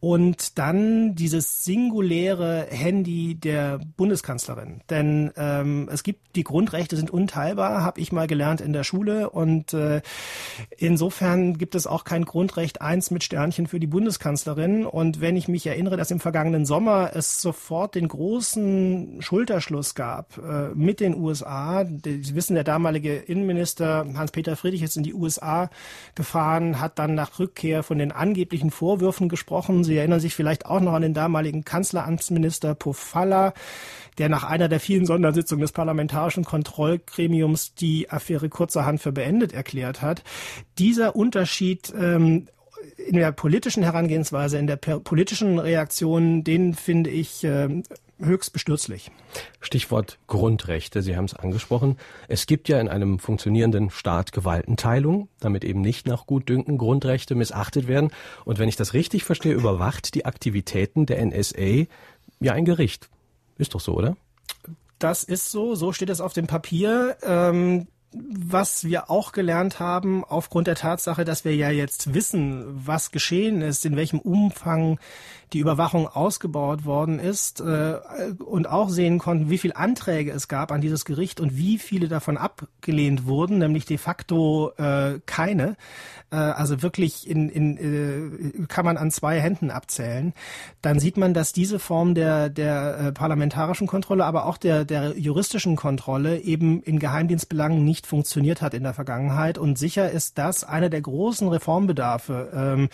und dann dieses singuläre Handy der Bundeskanzlerin. Denn ähm, es gibt die Grundrechte sind unteilbar, habe ich mal gelernt in der Schule, und äh, insofern gibt es auch kein Grundrecht eins mit Sternchen für die Bundeskanzlerin. Und wenn ich mich erinnere, dass im vergangenen Sommer es sofort den großen Schulterschluss gab äh, mit den USA. Sie wissen, der damalige Innenminister Hans-Peter Friedrich ist in die USA gefahren, hat dann nach Rückkehr von den angeblichen Vorwürfen gesprochen. Sie erinnern sich vielleicht auch noch an den damaligen Kanzleramtsminister Pofalla, der nach einer der vielen Sondersitzungen des Parlamentarischen Kontrollgremiums die Affäre kurzerhand für beendet erklärt hat. Dieser Unterschied ähm, in der politischen Herangehensweise, in der politischen Reaktion, den finde ich äh, höchst bestürzlich. Stichwort Grundrechte, Sie haben es angesprochen. Es gibt ja in einem funktionierenden Staat Gewaltenteilung, damit eben nicht nach Gutdünken Grundrechte missachtet werden. Und wenn ich das richtig verstehe, überwacht die Aktivitäten der NSA ja ein Gericht. Ist doch so, oder? Das ist so, so steht es auf dem Papier. Ähm was wir auch gelernt haben, aufgrund der Tatsache, dass wir ja jetzt wissen, was geschehen ist, in welchem Umfang die Überwachung ausgebaut worden ist äh, und auch sehen konnten, wie viele Anträge es gab an dieses Gericht und wie viele davon abgelehnt wurden, nämlich de facto äh, keine. Äh, also wirklich in, in, äh, kann man an zwei Händen abzählen. Dann sieht man, dass diese Form der, der äh, parlamentarischen Kontrolle, aber auch der, der juristischen Kontrolle eben in Geheimdienstbelangen nicht funktioniert hat in der Vergangenheit. Und sicher ist das einer der großen Reformbedarfe, ähm,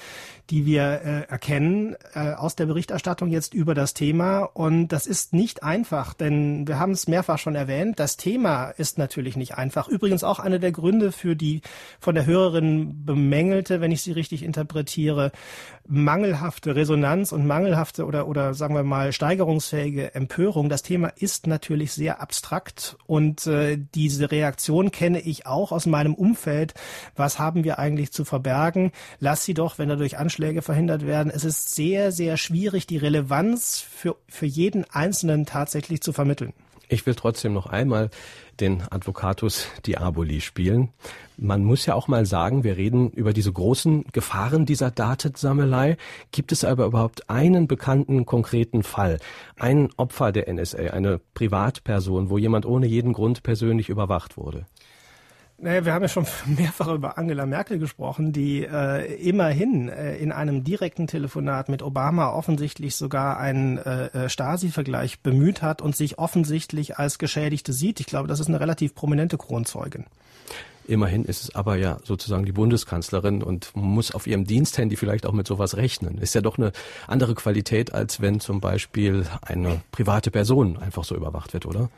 die wir äh, erkennen äh, aus der Berichterstattung jetzt über das Thema. Und das ist nicht einfach, denn wir haben es mehrfach schon erwähnt. Das Thema ist natürlich nicht einfach. Übrigens auch einer der Gründe für die von der Hörerin bemängelte, wenn ich sie richtig interpretiere, mangelhafte Resonanz und mangelhafte oder, oder sagen wir mal steigerungsfähige Empörung. Das Thema ist natürlich sehr abstrakt und äh, diese Reaktion kenne ich auch aus meinem Umfeld. Was haben wir eigentlich zu verbergen? Lass sie doch, wenn dadurch Anschläge verhindert werden. Es ist sehr, sehr schwierig, die Relevanz für, für jeden Einzelnen tatsächlich zu vermitteln. Ich will trotzdem noch einmal den Advocatus Diaboli spielen. Man muss ja auch mal sagen, wir reden über diese großen Gefahren dieser Datensammelei. Gibt es aber überhaupt einen bekannten konkreten Fall, ein Opfer der NSA, eine Privatperson, wo jemand ohne jeden Grund persönlich überwacht wurde? Naja, wir haben ja schon mehrfach über Angela Merkel gesprochen, die äh, immerhin äh, in einem direkten Telefonat mit Obama offensichtlich sogar einen äh, äh, Stasi-Vergleich bemüht hat und sich offensichtlich als Geschädigte sieht. Ich glaube, das ist eine relativ prominente Kronzeugin. Immerhin ist es aber ja sozusagen die Bundeskanzlerin und muss auf ihrem Diensthandy vielleicht auch mit sowas rechnen. Ist ja doch eine andere Qualität, als wenn zum Beispiel eine private Person einfach so überwacht wird, oder?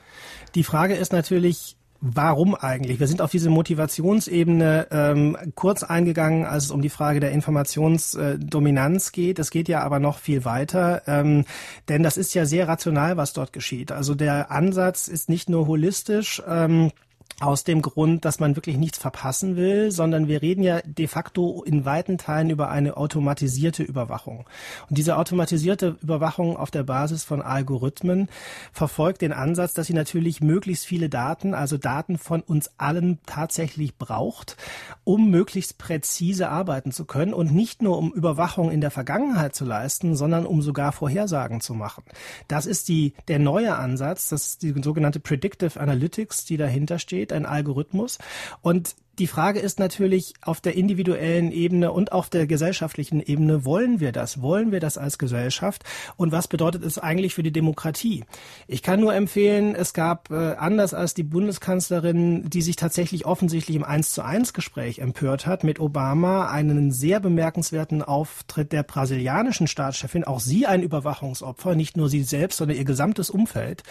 Die Frage ist natürlich, Warum eigentlich? Wir sind auf diese Motivationsebene ähm, kurz eingegangen, als es um die Frage der Informationsdominanz geht. Es geht ja aber noch viel weiter, ähm, denn das ist ja sehr rational, was dort geschieht. Also der Ansatz ist nicht nur holistisch. Ähm, aus dem Grund, dass man wirklich nichts verpassen will, sondern wir reden ja de facto in weiten Teilen über eine automatisierte Überwachung. Und diese automatisierte Überwachung auf der Basis von Algorithmen verfolgt den Ansatz, dass sie natürlich möglichst viele Daten, also Daten von uns allen tatsächlich braucht, um möglichst präzise arbeiten zu können und nicht nur um Überwachung in der Vergangenheit zu leisten, sondern um sogar Vorhersagen zu machen. Das ist die, der neue Ansatz, das ist die sogenannte Predictive Analytics, die dahinter steht steht, ein Algorithmus. Und die Frage ist natürlich auf der individuellen Ebene und auf der gesellschaftlichen Ebene, wollen wir das? Wollen wir das als Gesellschaft? Und was bedeutet es eigentlich für die Demokratie? Ich kann nur empfehlen, es gab äh, anders als die Bundeskanzlerin, die sich tatsächlich offensichtlich im 1 zu 1 Gespräch empört hat, mit Obama einen sehr bemerkenswerten Auftritt der brasilianischen Staatschefin, auch sie ein Überwachungsopfer, nicht nur sie selbst, sondern ihr gesamtes Umfeld,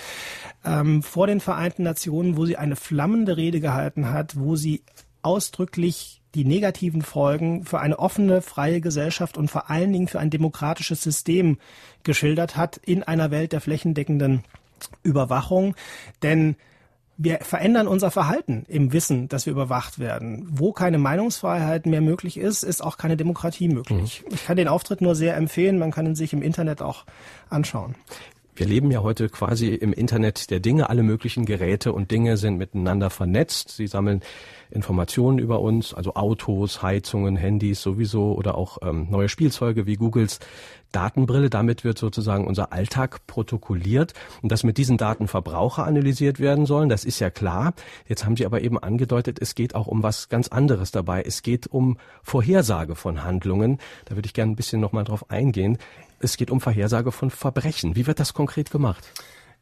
ähm, vor den Vereinten Nationen, wo sie eine flammende Rede gehalten hat, wo sie ausdrücklich die negativen Folgen für eine offene, freie Gesellschaft und vor allen Dingen für ein demokratisches System geschildert hat in einer Welt der flächendeckenden Überwachung. Denn wir verändern unser Verhalten im Wissen, dass wir überwacht werden. Wo keine Meinungsfreiheit mehr möglich ist, ist auch keine Demokratie möglich. Mhm. Ich kann den Auftritt nur sehr empfehlen. Man kann ihn sich im Internet auch anschauen. Wir leben ja heute quasi im Internet der Dinge. Alle möglichen Geräte und Dinge sind miteinander vernetzt. Sie sammeln Informationen über uns, also Autos, Heizungen, Handys sowieso oder auch ähm, neue Spielzeuge wie Googles Datenbrille. Damit wird sozusagen unser Alltag protokolliert und dass mit diesen Daten Verbraucher analysiert werden sollen, das ist ja klar. Jetzt haben Sie aber eben angedeutet, es geht auch um was ganz anderes dabei. Es geht um Vorhersage von Handlungen. Da würde ich gerne ein bisschen nochmal drauf eingehen. Es geht um Vorhersage von Verbrechen. Wie wird das konkret gemacht?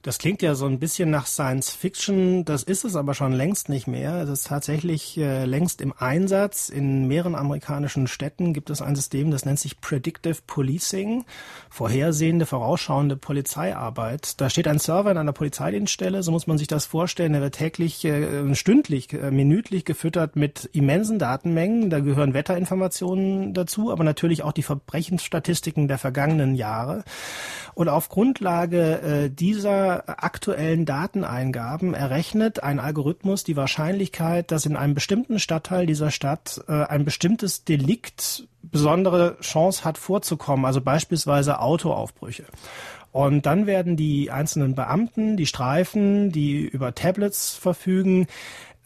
Das klingt ja so ein bisschen nach Science Fiction, das ist es aber schon längst nicht mehr. Es ist tatsächlich äh, längst im Einsatz. In mehreren amerikanischen Städten gibt es ein System, das nennt sich Predictive Policing, vorhersehende, vorausschauende Polizeiarbeit. Da steht ein Server in einer Polizeidienststelle, so muss man sich das vorstellen. Der wird täglich, äh, stündlich, äh, minütlich gefüttert mit immensen Datenmengen. Da gehören Wetterinformationen dazu, aber natürlich auch die Verbrechensstatistiken der vergangenen Jahre. Und auf Grundlage äh, dieser aktuellen Dateneingaben errechnet ein Algorithmus die Wahrscheinlichkeit, dass in einem bestimmten Stadtteil dieser Stadt äh, ein bestimmtes Delikt besondere Chance hat vorzukommen, also beispielsweise Autoaufbrüche. Und dann werden die einzelnen Beamten, die Streifen, die über Tablets verfügen,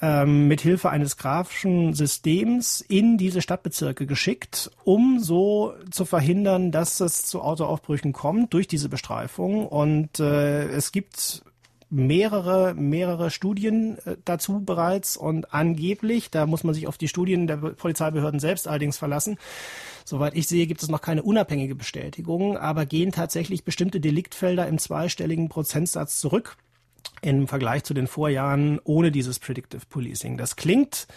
ähm, mit Hilfe eines grafischen Systems in diese Stadtbezirke geschickt, um so zu verhindern, dass es zu Autoaufbrüchen kommt durch diese Bestreifung. Und äh, es gibt mehrere, mehrere Studien äh, dazu bereits. Und angeblich, da muss man sich auf die Studien der Polizeibehörden selbst allerdings verlassen, Soweit ich sehe, gibt es noch keine unabhängige Bestätigung, aber gehen tatsächlich bestimmte Deliktfelder im zweistelligen Prozentsatz zurück im Vergleich zu den Vorjahren ohne dieses Predictive Policing. Das klingt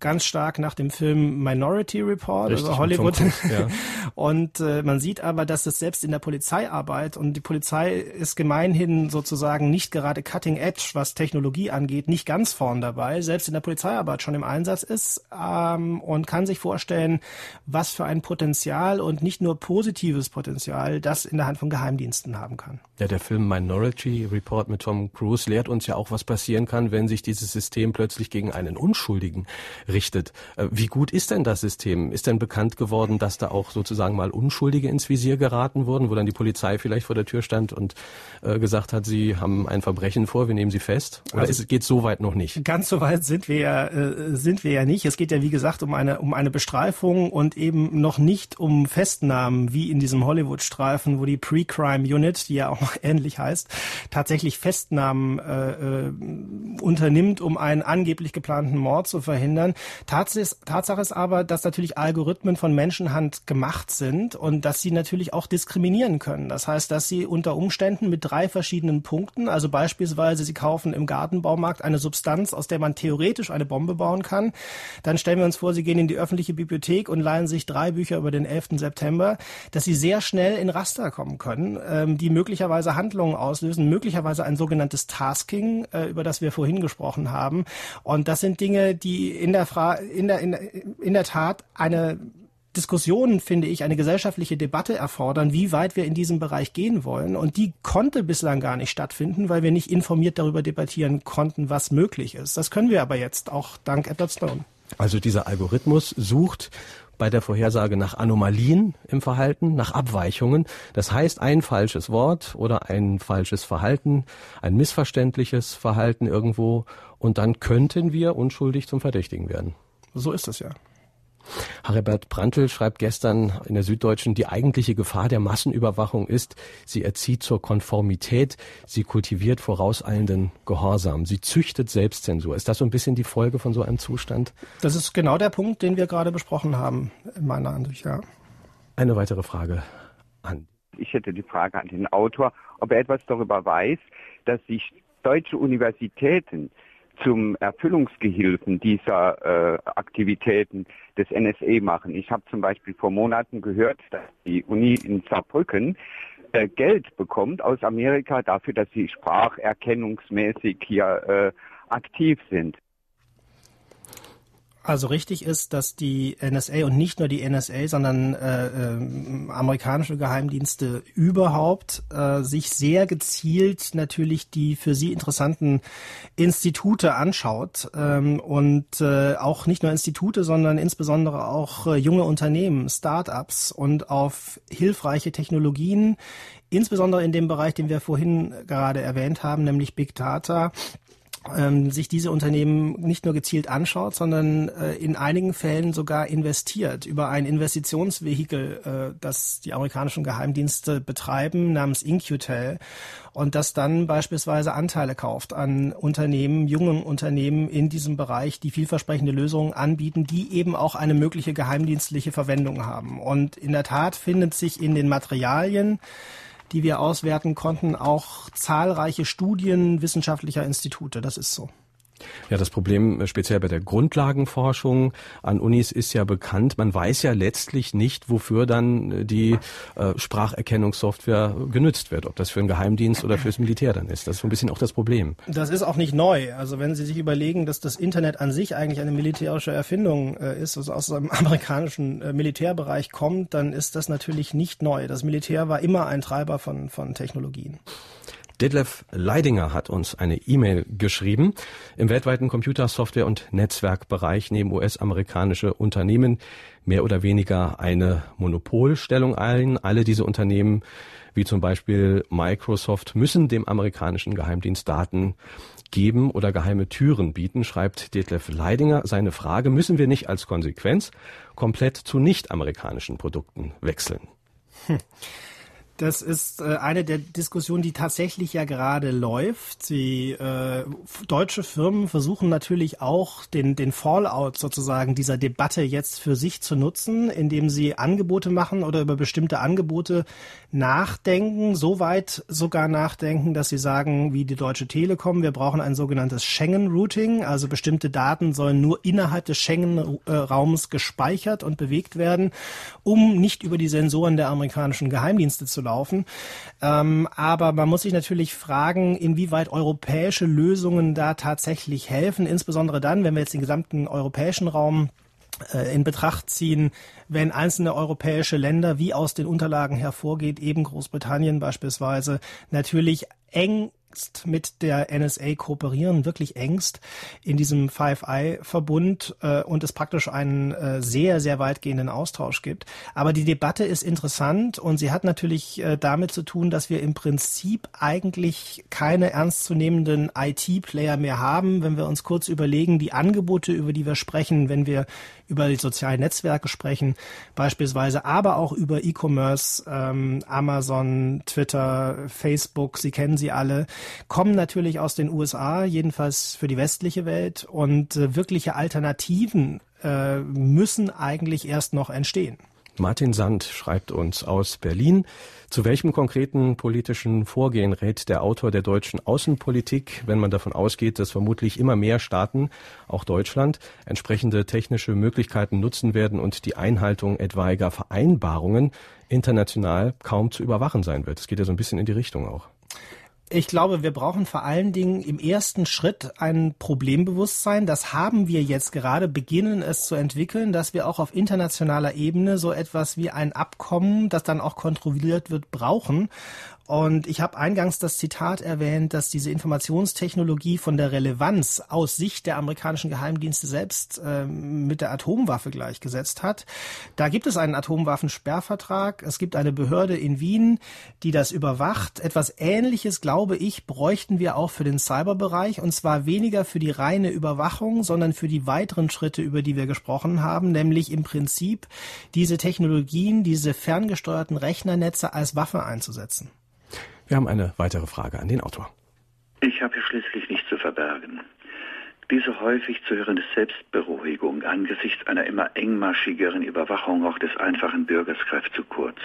ganz stark nach dem Film Minority Report, Richtig, also Hollywood. ja. Und äh, man sieht aber, dass es selbst in der Polizeiarbeit und die Polizei ist gemeinhin sozusagen nicht gerade cutting edge, was Technologie angeht, nicht ganz vorn dabei, selbst in der Polizeiarbeit schon im Einsatz ist ähm, und kann sich vorstellen, was für ein Potenzial und nicht nur positives Potenzial das in der Hand von Geheimdiensten haben kann. Ja, der Film Minority Report mit Tom Cruise lehrt uns ja auch, was passieren kann, wenn sich dieses System plötzlich gegen einen Unschuldigen richtet. Äh, wie gut ist denn das System? Ist denn bekannt geworden, dass da auch sozusagen mal Unschuldige ins Visier geraten wurden, wo dann die Polizei vielleicht vor der Tür stand und äh, gesagt hat, sie haben ein Verbrechen vor, wir nehmen sie fest? Oder also, geht so weit noch nicht? Ganz so weit sind wir ja, äh, sind wir ja nicht. Es geht ja wie gesagt um eine um eine Bestreifung und eben noch nicht um Festnahmen wie in diesem Hollywood-Streifen, wo die Pre-Crime Unit, die ja auch ähnlich heißt, tatsächlich Festnahmen äh, äh, unternimmt, um einen angeblich geplanten Mord zu verhindern. Tatsache ist aber, dass natürlich Algorithmen von Menschenhand gemacht sind und dass sie natürlich auch diskriminieren können. Das heißt, dass sie unter Umständen mit drei verschiedenen Punkten, also beispielsweise sie kaufen im Gartenbaumarkt eine Substanz, aus der man theoretisch eine Bombe bauen kann. Dann stellen wir uns vor, sie gehen in die öffentliche Bibliothek und leihen sich drei Bücher über den 11. September, dass sie sehr schnell in Raster kommen können, ähm, die möglicherweise Handlungen auslösen, möglicherweise ein sogenanntes Tasking, äh, über das wir vorhin gesprochen haben. Und das sind Dinge, die in der Fra in der, in, in der Tat eine Diskussion, finde ich, eine gesellschaftliche Debatte erfordern, wie weit wir in diesem Bereich gehen wollen. Und die konnte bislang gar nicht stattfinden, weil wir nicht informiert darüber debattieren konnten, was möglich ist. Das können wir aber jetzt, auch dank Edward Stone. Also dieser Algorithmus sucht bei der Vorhersage nach Anomalien im Verhalten, nach Abweichungen. Das heißt, ein falsches Wort oder ein falsches Verhalten, ein missverständliches Verhalten irgendwo und dann könnten wir unschuldig zum Verdächtigen werden. So ist es ja. Haribert Brandl schreibt gestern in der Süddeutschen, die eigentliche Gefahr der Massenüberwachung ist, sie erzieht zur Konformität, sie kultiviert vorauseilenden Gehorsam, sie züchtet Selbstzensur. Ist das so ein bisschen die Folge von so einem Zustand? Das ist genau der Punkt, den wir gerade besprochen haben, in meiner Ansicht, ja. Eine weitere Frage an. Ich hätte die Frage an den Autor, ob er etwas darüber weiß, dass sich deutsche Universitäten zum Erfüllungsgehilfen dieser äh, Aktivitäten des NSA machen. Ich habe zum Beispiel vor Monaten gehört, dass die Uni in Saarbrücken äh, Geld bekommt aus Amerika dafür, dass sie spracherkennungsmäßig hier äh, aktiv sind. Also richtig ist, dass die NSA und nicht nur die NSA, sondern äh, äh, amerikanische Geheimdienste überhaupt äh, sich sehr gezielt natürlich die für sie interessanten Institute anschaut ähm, und äh, auch nicht nur Institute, sondern insbesondere auch äh, junge Unternehmen, Start-ups und auf hilfreiche Technologien, insbesondere in dem Bereich, den wir vorhin gerade erwähnt haben, nämlich Big Data ähm, sich diese Unternehmen nicht nur gezielt anschaut, sondern äh, in einigen Fällen sogar investiert über ein Investitionsvehikel, äh, das die amerikanischen Geheimdienste betreiben, namens Incutel, und das dann beispielsweise Anteile kauft an Unternehmen, jungen Unternehmen in diesem Bereich, die vielversprechende Lösungen anbieten, die eben auch eine mögliche geheimdienstliche Verwendung haben. Und in der Tat findet sich in den Materialien, die wir auswerten konnten, auch zahlreiche Studien wissenschaftlicher Institute. Das ist so. Ja, das Problem äh, speziell bei der Grundlagenforschung an Unis ist ja bekannt. Man weiß ja letztlich nicht, wofür dann äh, die äh, Spracherkennungssoftware genützt wird, ob das für einen Geheimdienst oder fürs Militär dann ist. Das ist so ein bisschen auch das Problem. Das ist auch nicht neu. Also wenn Sie sich überlegen, dass das Internet an sich eigentlich eine militärische Erfindung äh, ist, also aus dem amerikanischen äh, Militärbereich kommt, dann ist das natürlich nicht neu. Das Militär war immer ein Treiber von, von Technologien. Detlef Leidinger hat uns eine E-Mail geschrieben. Im weltweiten Computersoftware- und Netzwerkbereich nehmen US-amerikanische Unternehmen mehr oder weniger eine Monopolstellung ein. Alle diese Unternehmen, wie zum Beispiel Microsoft, müssen dem amerikanischen Geheimdienst Daten geben oder geheime Türen bieten, schreibt Detlef Leidinger. Seine Frage, müssen wir nicht als Konsequenz komplett zu nicht-amerikanischen Produkten wechseln? Hm. Das ist äh, eine der Diskussionen, die tatsächlich ja gerade läuft. Die äh, deutsche Firmen versuchen natürlich auch den, den Fallout sozusagen dieser Debatte jetzt für sich zu nutzen, indem sie Angebote machen oder über bestimmte Angebote nachdenken, so weit sogar nachdenken, dass sie sagen, wie die Deutsche Telekom, wir brauchen ein sogenanntes Schengen-Routing, also bestimmte Daten sollen nur innerhalb des Schengen-Raums gespeichert und bewegt werden, um nicht über die Sensoren der amerikanischen Geheimdienste zu laufen. Ähm, aber man muss sich natürlich fragen, inwieweit europäische Lösungen da tatsächlich helfen, insbesondere dann, wenn wir jetzt den gesamten europäischen Raum äh, in Betracht ziehen, wenn einzelne europäische Länder, wie aus den Unterlagen hervorgeht, eben Großbritannien beispielsweise, natürlich eng mit der NSA kooperieren, wirklich engst in diesem Five Eye-Verbund äh, und es praktisch einen äh, sehr, sehr weitgehenden Austausch gibt. Aber die Debatte ist interessant und sie hat natürlich äh, damit zu tun, dass wir im Prinzip eigentlich keine ernstzunehmenden IT-Player mehr haben. Wenn wir uns kurz überlegen, die Angebote, über die wir sprechen, wenn wir über die sozialen Netzwerke sprechen, beispielsweise, aber auch über E-Commerce, ähm, Amazon, Twitter, Facebook, Sie kennen sie alle, kommen natürlich aus den USA, jedenfalls für die westliche Welt. Und äh, wirkliche Alternativen äh, müssen eigentlich erst noch entstehen. Martin Sand schreibt uns aus Berlin. Zu welchem konkreten politischen Vorgehen rät der Autor der deutschen Außenpolitik, wenn man davon ausgeht, dass vermutlich immer mehr Staaten, auch Deutschland, entsprechende technische Möglichkeiten nutzen werden und die Einhaltung etwaiger Vereinbarungen international kaum zu überwachen sein wird? Es geht ja so ein bisschen in die Richtung auch. Ich glaube, wir brauchen vor allen Dingen im ersten Schritt ein Problembewusstsein. Das haben wir jetzt gerade, beginnen es zu entwickeln, dass wir auch auf internationaler Ebene so etwas wie ein Abkommen, das dann auch kontrolliert wird, brauchen Und ich habe eingangs das Zitat erwähnt, dass diese Informationstechnologie von der Relevanz aus Sicht der amerikanischen Geheimdienste selbst äh, mit der Atomwaffe gleichgesetzt hat. Da gibt es einen Atomwaffensperrvertrag. Es gibt eine Behörde in Wien, die das überwacht. Etwas Ähnliches, glaube ich, bräuchten wir auch für den Cyberbereich. Und zwar weniger für die reine Überwachung, sondern für die weiteren Schritte, über die wir gesprochen haben, nämlich im Prinzip diese Technologien, diese ferngesteuerten Rechnernetze als Waffe einzusetzen. Wir haben eine weitere Frage an den Autor. Ich habe hier schließlich nichts zu verbergen. Diese häufig zu hörende Selbstberuhigung angesichts einer immer engmaschigeren Überwachung auch des einfachen Bürgers greift zu kurz.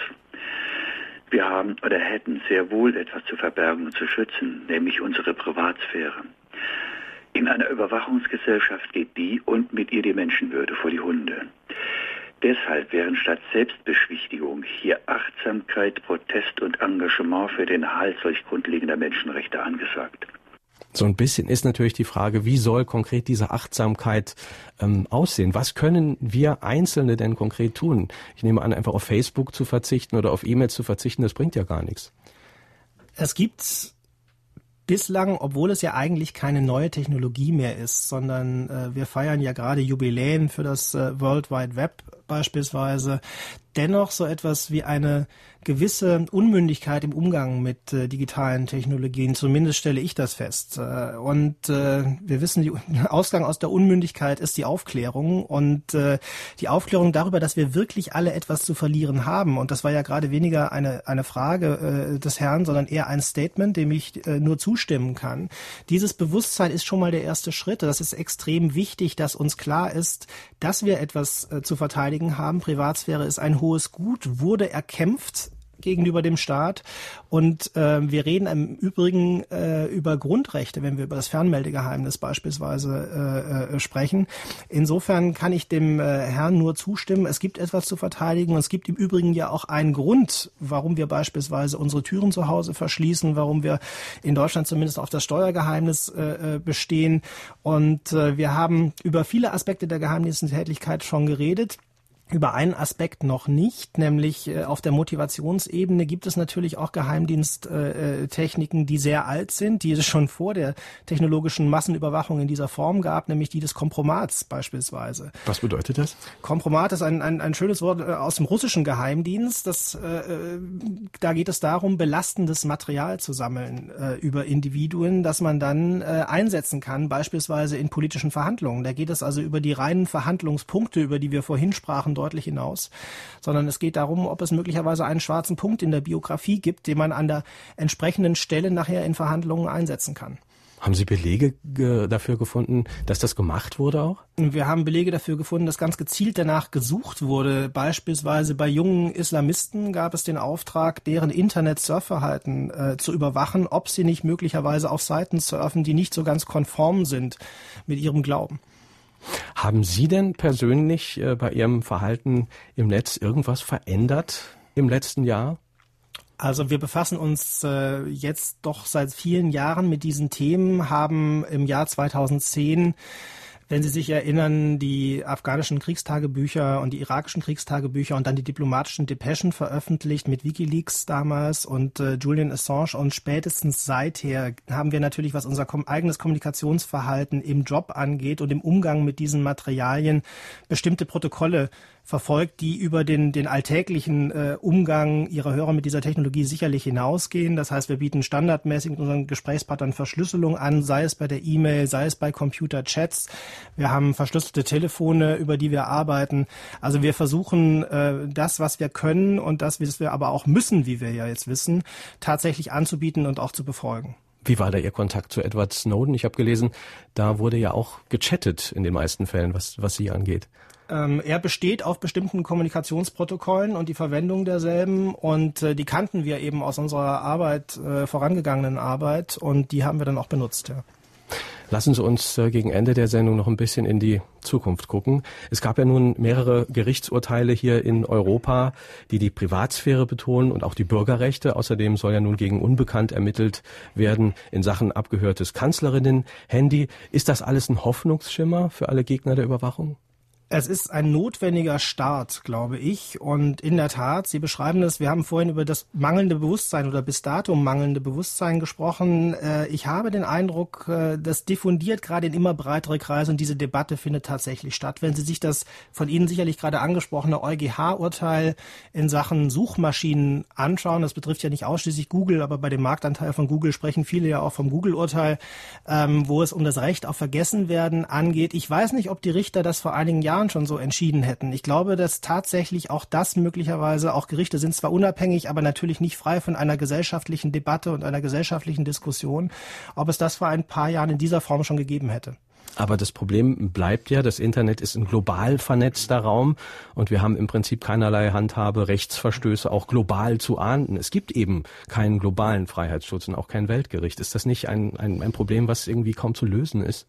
Wir haben oder hätten sehr wohl etwas zu verbergen und zu schützen, nämlich unsere Privatsphäre. In einer Überwachungsgesellschaft geht die und mit ihr die Menschenwürde vor die Hunde. Deshalb wären statt Selbstbeschwichtigung hier Achtsamkeit, Protest und Engagement für den Erhalt solch grundlegender Menschenrechte angesagt. So ein bisschen ist natürlich die Frage, wie soll konkret diese Achtsamkeit ähm, aussehen? Was können wir Einzelne denn konkret tun? Ich nehme an, einfach auf Facebook zu verzichten oder auf E-Mails zu verzichten, das bringt ja gar nichts. Es gibt bislang, obwohl es ja eigentlich keine neue Technologie mehr ist, sondern äh, wir feiern ja gerade Jubiläen für das äh, World Wide Web beispielsweise, dennoch so etwas wie eine gewisse Unmündigkeit im Umgang mit äh, digitalen Technologien. Zumindest stelle ich das fest. Äh, und äh, wir wissen, der Ausgang aus der Unmündigkeit ist die Aufklärung und äh, die Aufklärung darüber, dass wir wirklich alle etwas zu verlieren haben. Und das war ja gerade weniger eine, eine Frage äh, des Herrn, sondern eher ein Statement, dem ich äh, nur zustimmen kann. Dieses Bewusstsein ist schon mal der erste Schritt. Das ist extrem wichtig, dass uns klar ist, dass wir etwas äh, zu verteidigen haben. Privatsphäre ist ein hohes Gut, wurde erkämpft gegenüber dem Staat. Und äh, wir reden im Übrigen äh, über Grundrechte, wenn wir über das Fernmeldegeheimnis beispielsweise äh, äh, sprechen. Insofern kann ich dem äh, Herrn nur zustimmen. Es gibt etwas zu verteidigen. Und es gibt im Übrigen ja auch einen Grund, warum wir beispielsweise unsere Türen zu Hause verschließen, warum wir in Deutschland zumindest auf das Steuergeheimnis äh, äh bestehen. Und äh, wir haben über viele Aspekte der Geheimdiensttätigkeit schon geredet. Über einen Aspekt noch nicht, nämlich äh, auf der Motivationsebene gibt es natürlich auch Geheimdiensttechniken, äh, die sehr alt sind, die es schon vor der technologischen Massenüberwachung in dieser Form gab, nämlich die des Kompromats beispielsweise. Was bedeutet das? Kompromat ist ein, ein, ein schönes Wort äh, aus dem russischen Geheimdienst. Das, äh, da geht es darum, belastendes Material zu sammeln äh, über Individuen, das man dann äh, einsetzen kann, beispielsweise in politischen Verhandlungen. Da geht es also über die reinen Verhandlungspunkte, über die wir vorhin sprachen, deutlich hinaus, sondern es geht darum, ob es möglicherweise einen schwarzen Punkt in der Biografie gibt, den man an der entsprechenden Stelle nachher in Verhandlungen einsetzen kann. Haben Sie Belege dafür gefunden, dass das gemacht wurde auch? Wir haben Belege dafür gefunden, dass ganz gezielt danach gesucht wurde. Beispielsweise bei jungen Islamisten gab es den Auftrag, deren Internet-Surfverhalten äh, zu überwachen, ob sie nicht möglicherweise auf Seiten surfen, die nicht so ganz konform sind mit ihrem Glauben. Haben Sie denn persönlich äh, bei Ihrem Verhalten im Netz irgendwas verändert im letzten Jahr? Also wir befassen uns äh, jetzt doch seit vielen Jahren mit diesen Themen, haben im Jahr 2010 wenn Sie sich erinnern, die afghanischen Kriegstagebücher und die irakischen Kriegstagebücher und dann die diplomatischen Depeschen veröffentlicht mit Wikileaks damals und äh, Julian Assange und spätestens seither haben wir natürlich, was unser kom eigenes Kommunikationsverhalten im Job angeht und im Umgang mit diesen Materialien, bestimmte Protokolle verfolgt, die über den, den alltäglichen äh, Umgang ihrer Hörer mit dieser Technologie sicherlich hinausgehen. Das heißt, wir bieten standardmäßig mit unseren Gesprächspartnern Verschlüsselung an, sei es bei der E-Mail, sei es bei Computerchats. Wir haben verschlüsselte Telefone, über die wir arbeiten. Also wir versuchen, äh, das, was wir können und das, was wir aber auch müssen, wie wir ja jetzt wissen, tatsächlich anzubieten und auch zu befolgen. Wie war da Ihr Kontakt zu Edward Snowden? Ich habe gelesen, da wurde ja auch gechattet in den meisten Fällen, was, was Sie angeht. Ähm, er besteht auf bestimmten Kommunikationsprotokollen und die Verwendung derselben und äh, die kannten wir eben aus unserer Arbeit, äh, vorangegangenen Arbeit und die haben wir dann auch benutzt. Ja. Lassen Sie uns äh, gegen Ende der Sendung noch ein bisschen in die Zukunft gucken. Es gab ja nun mehrere Gerichtsurteile hier in Europa, die die Privatsphäre betonen und auch die Bürgerrechte. Außerdem soll ja nun gegen Unbekannt ermittelt werden in Sachen abgehörtes Kanzlerinnen-Handy. Ist das alles ein Hoffnungsschimmer für alle Gegner der Überwachung? Es ist ein notwendiger Start, glaube ich. Und in der Tat, Sie beschreiben es, wir haben vorhin über das mangelnde Bewusstsein oder bis dato mangelnde Bewusstsein gesprochen. Äh, ich habe den Eindruck, äh, das diffundiert gerade in immer breitere Kreise und diese Debatte findet tatsächlich statt. Wenn Sie sich das von Ihnen sicherlich gerade angesprochene EuGH-Urteil in Sachen Suchmaschinen anschauen, das betrifft ja nicht ausschließlich Google, aber bei dem Marktanteil von Google sprechen viele ja auch vom Google-Urteil, ähm, wo es um das Recht auf Vergessenwerden angeht. Ich weiß nicht, ob die Richter das vor einigen Jahren Jahren schon so entschieden hätten. Ich glaube, dass tatsächlich auch das möglicherweise, auch Gerichte sind zwar unabhängig, aber natürlich nicht frei von einer gesellschaftlichen Debatte und einer gesellschaftlichen Diskussion, ob es das vor ein paar Jahren in dieser Form schon gegeben hätte. Aber das Problem bleibt ja, das Internet ist ein global vernetzter Raum und wir haben im Prinzip keinerlei Handhabe, Rechtsverstöße auch global zu ahnden. Es gibt eben keinen globalen Freiheitsschutz und auch kein Weltgericht. Ist das nicht ein, ein, ein Problem, was irgendwie kaum zu lösen ist?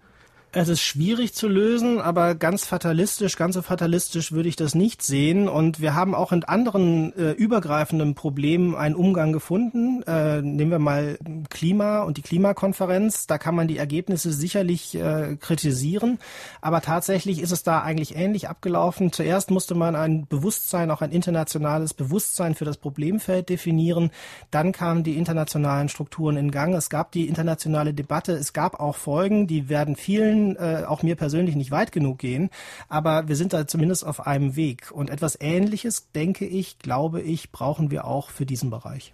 Es ist schwierig zu lösen, aber ganz fatalistisch, ganz so fatalistisch würde ich das nicht sehen. Und wir haben auch in anderen äh, übergreifenden Problemen einen Umgang gefunden. Äh, nehmen wir mal Klima und die Klimakonferenz. Da kann man die Ergebnisse sicherlich äh, kritisieren. Aber tatsächlich ist es da eigentlich ähnlich abgelaufen. Zuerst musste man ein Bewusstsein, auch ein internationales Bewusstsein für das Problemfeld definieren. Dann kamen die internationalen Strukturen in Gang. Es gab die internationale Debatte. Es gab auch Folgen, die werden vielen äh, auch mir persönlich nicht weit genug gehen, aber wir sind da zumindest auf einem Weg. Und etwas Ähnliches, denke ich, glaube ich, brauchen wir auch für diesen Bereich.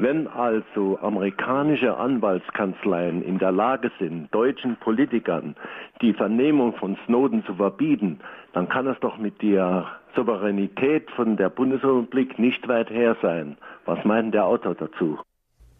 Wenn also amerikanische Anwaltskanzleien in der Lage sind, deutschen Politikern die Vernehmung von Snowden zu verbieten, dann kann es doch mit der Souveränität von der Bundesrepublik nicht weit her sein. Was meint der Autor dazu?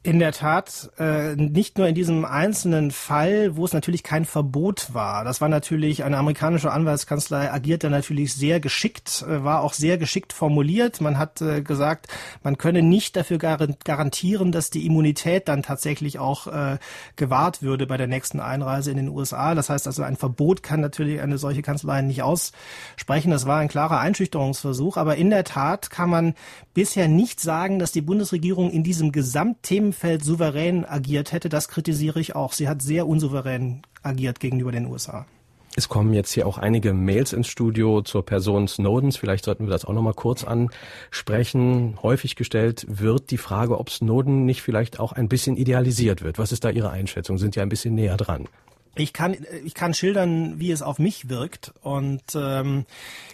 In der Tat, äh, nicht nur in diesem einzelnen Fall, wo es natürlich kein Verbot war. Das war natürlich, eine amerikanische Anwaltskanzlei agierte natürlich sehr geschickt, äh, war auch sehr geschickt formuliert. Man hat äh, gesagt, man könne nicht dafür garantieren, dass die Immunität dann tatsächlich auch äh, gewahrt würde bei der nächsten Einreise in den USA. Das heißt also, ein Verbot kann natürlich eine solche Kanzlei nicht aussprechen. Das war ein klarer Einschüchterungsversuch. Aber in der Tat kann man bisher nicht sagen, dass die Bundesregierung in diesem Gesamtthema Themenfeld souverän agiert hätte, das kritisiere ich auch. Sie hat sehr unsouverän agiert gegenüber den USA. Es kommen jetzt hier auch einige Mails ins Studio zur Person Snowdens. Vielleicht sollten wir das auch noch mal kurz ansprechen. Häufig gestellt wird die Frage, ob Snowden nicht vielleicht auch ein bisschen idealisiert wird. Was ist da Ihre Einschätzung? Sind ja ein bisschen näher dran. Ich kann, ich kann schildern, wie es auf mich wirkt. Und ähm,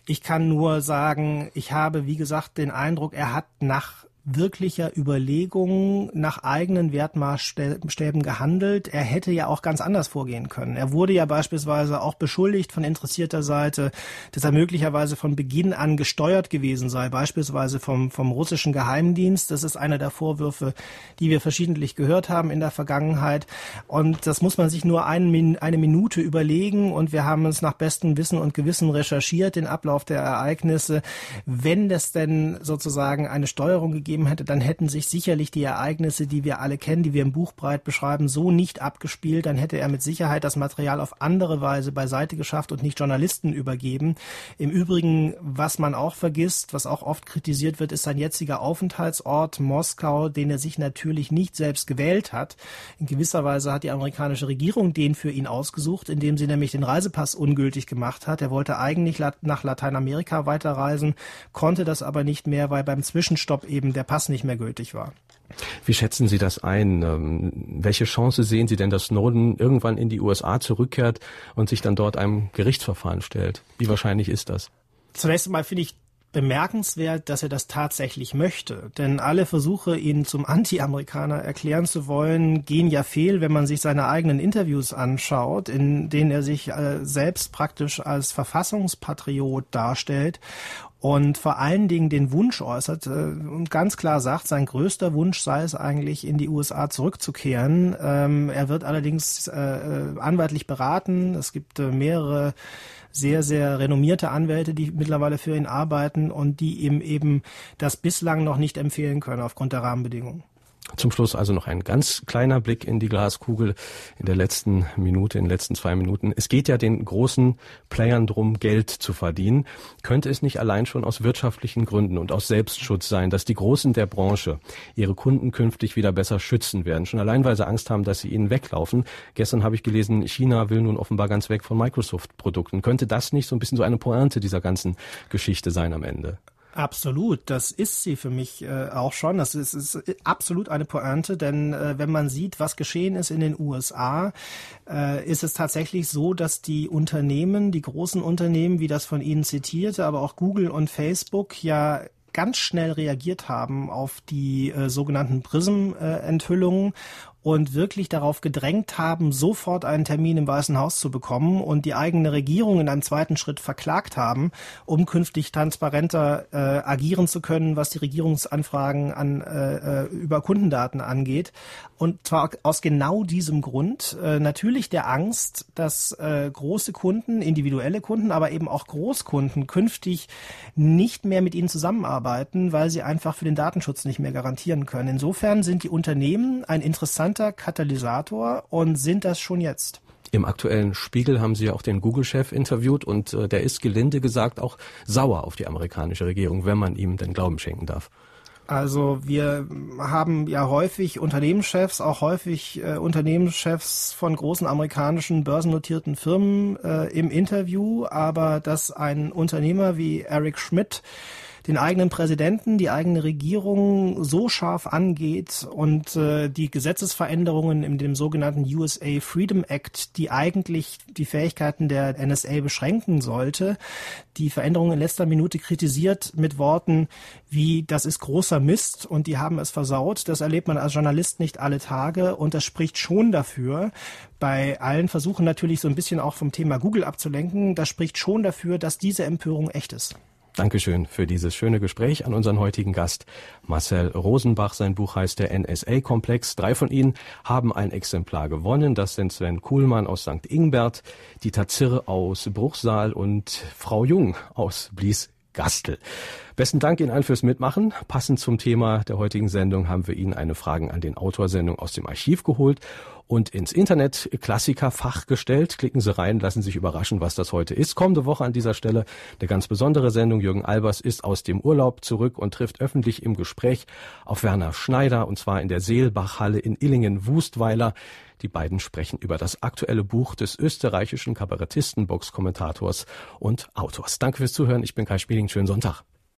ich kann nur sagen, ich habe, wie gesagt, den Eindruck, er hat nach wirklicher Überlegungen nach eigenen Wertmaßstäben gehandelt. Er hätte ja auch ganz anders vorgehen können. Er wurde ja beispielsweise auch beschuldigt von interessierter Seite, dass er möglicherweise von Beginn an gesteuert gewesen sei, beispielsweise vom, vom russischen Geheimdienst. Das ist einer der Vorwürfe, die wir verschiedentlich gehört haben in der Vergangenheit. Und das muss man sich nur ein, eine Minute überlegen. Und wir haben uns nach bestem Wissen und Gewissen recherchiert, den Ablauf der Ereignisse. Wenn das denn sozusagen eine Steuerung gegeben gegeben hätte, dann hätten sich sicherlich die Ereignisse, die wir alle kennen, die wir im Buch breit beschreiben, so nicht abgespielt. Dann hätte er mit Sicherheit das Material auf andere Weise beiseite geschafft und nicht Journalisten übergeben. Im Übrigen, was man auch vergisst, was auch oft kritisiert wird, ist sein jetziger Aufenthaltsort Moskau, den er sich natürlich nicht selbst gewählt hat. In gewisser Weise hat die amerikanische Regierung den für ihn ausgesucht, indem sie nämlich den Reisepass ungültig gemacht hat. Er wollte eigentlich nach Lateinamerika weiterreisen, konnte das aber nicht mehr, weil beim Zwischenstopp eben der Pass nicht mehr gültig war. Wie schätzen Sie das ein? Ähm, welche Chance sehen Sie denn, dass Snowden irgendwann in die USA zurückkehrt und sich dann dort einem Gerichtsverfahren stellt? Wie wahrscheinlich ist das? Zunächst einmal finde ich bemerkenswert, dass er das tatsächlich möchte. Denn alle Versuche, ihn zum Anti-Amerikaner erklären zu wollen, gehen ja fehl, wenn man sich seine eigenen Interviews anschaut, in denen er sich äh, selbst praktisch als Verfassungspatriot darstellt und vor allen Dingen den Wunsch äußert äh, und ganz klar sagt, sein größter Wunsch sei es eigentlich, in die USA zurückzukehren. Ähm, er wird allerdings äh, äh, anwaltlich beraten. Es gibt äh, mehrere sehr, sehr renommierte Anwälte, die mittlerweile für ihn arbeiten und die ihm eben das bislang noch nicht empfehlen können aufgrund der Rahmenbedingungen. Zum Schluss also noch ein ganz kleiner Blick in die Glaskugel in der letzten Minute, in den letzten zwei Minuten. Es geht ja den großen Playern drum, Geld zu verdienen. Könnte es nicht allein schon aus wirtschaftlichen Gründen und aus Selbstschutz sein, dass die Großen der Branche ihre Kunden künftig wieder besser schützen werden? Schon allein, weil sie Angst haben, dass sie ihnen weglaufen. Gestern habe ich gelesen, China will nun offenbar ganz weg von Microsoft-Produkten. Könnte das nicht so ein bisschen so eine Pointe dieser ganzen Geschichte sein am Ende? Absolut, das ist sie für mich äh, auch schon. Das ist, ist absolut eine Pointe, denn äh, wenn man sieht, was geschehen ist in den USA, äh, ist es tatsächlich so, dass die Unternehmen, die großen Unternehmen, wie das von Ihnen zitierte, aber auch Google und Facebook ja ganz schnell reagiert haben auf die äh, sogenannten Prism-Enthüllungen und wirklich darauf gedrängt haben, sofort einen Termin im Weißen Haus zu bekommen und die eigene Regierung in einem zweiten Schritt verklagt haben, um künftig transparenter äh, agieren zu können, was die Regierungsanfragen an, äh, äh über Kundendaten angeht. Und zwar aus genau diesem Grund, äh, natürlich der Angst, dass äh, große Kunden, individuelle Kunden, aber eben auch Großkunden künftig nicht mehr mit ihnen zusammenarbeiten, weil sie einfach für den Datenschutz nicht mehr garantieren können. Insofern sind die Unternehmen ein interessanter interessanter Katalysator und sind das schon jetzt. Im aktuellen Spiegel haben Sie auch den Google-Chef interviewt und äh, der ist gelinde gesagt auch sauer auf die amerikanische Regierung, wenn man ihm den Glauben schenken darf. Also wir haben ja häufig Unternehmenschefs, auch häufig äh, Unternehmenschefs von großen amerikanischen börsennotierten Firmen äh, im Interview, aber dass ein Unternehmer wie Eric Schmidt den eigenen Präsidenten, die eigene Regierung so scharf angeht und äh, die Gesetzesveränderungen in dem sogenannten USA Freedom Act, die eigentlich die Fähigkeiten der NSA beschränken sollte, die Veränderungen in letzter Minute kritisiert mit Worten wie das ist großer Mist und die haben es versaut. Das erlebt man als Journalist nicht alle Tage und das spricht schon dafür, bei allen Versuchen natürlich so ein bisschen auch vom Thema Google abzulenken, das spricht schon dafür, dass diese Empörung echt ist. Dankeschön für dieses schöne Gespräch an unseren heutigen Gast Marcel Rosenbach. Sein Buch heißt der NSA-Komplex. Drei von Ihnen haben ein Exemplar gewonnen. Das sind Sven Kuhlmann aus St. Ingbert, Dieter Zirr aus Bruchsal und Frau Jung aus Blies Gastel. Besten Dank Ihnen allen fürs Mitmachen. Passend zum Thema der heutigen Sendung haben wir Ihnen eine Fragen an den Autorsendung aus dem Archiv geholt und ins Internet Klassikerfach gestellt. Klicken Sie rein, lassen sich überraschen, was das heute ist. Kommende Woche an dieser Stelle eine ganz besondere Sendung. Jürgen Albers ist aus dem Urlaub zurück und trifft öffentlich im Gespräch auf Werner Schneider und zwar in der Seelbachhalle in Illingen-Wustweiler. Die beiden sprechen über das aktuelle Buch des österreichischen Kabarettisten, Boxkommentators und Autors. Danke fürs Zuhören. Ich bin Kai Spieling. Schönen Sonntag.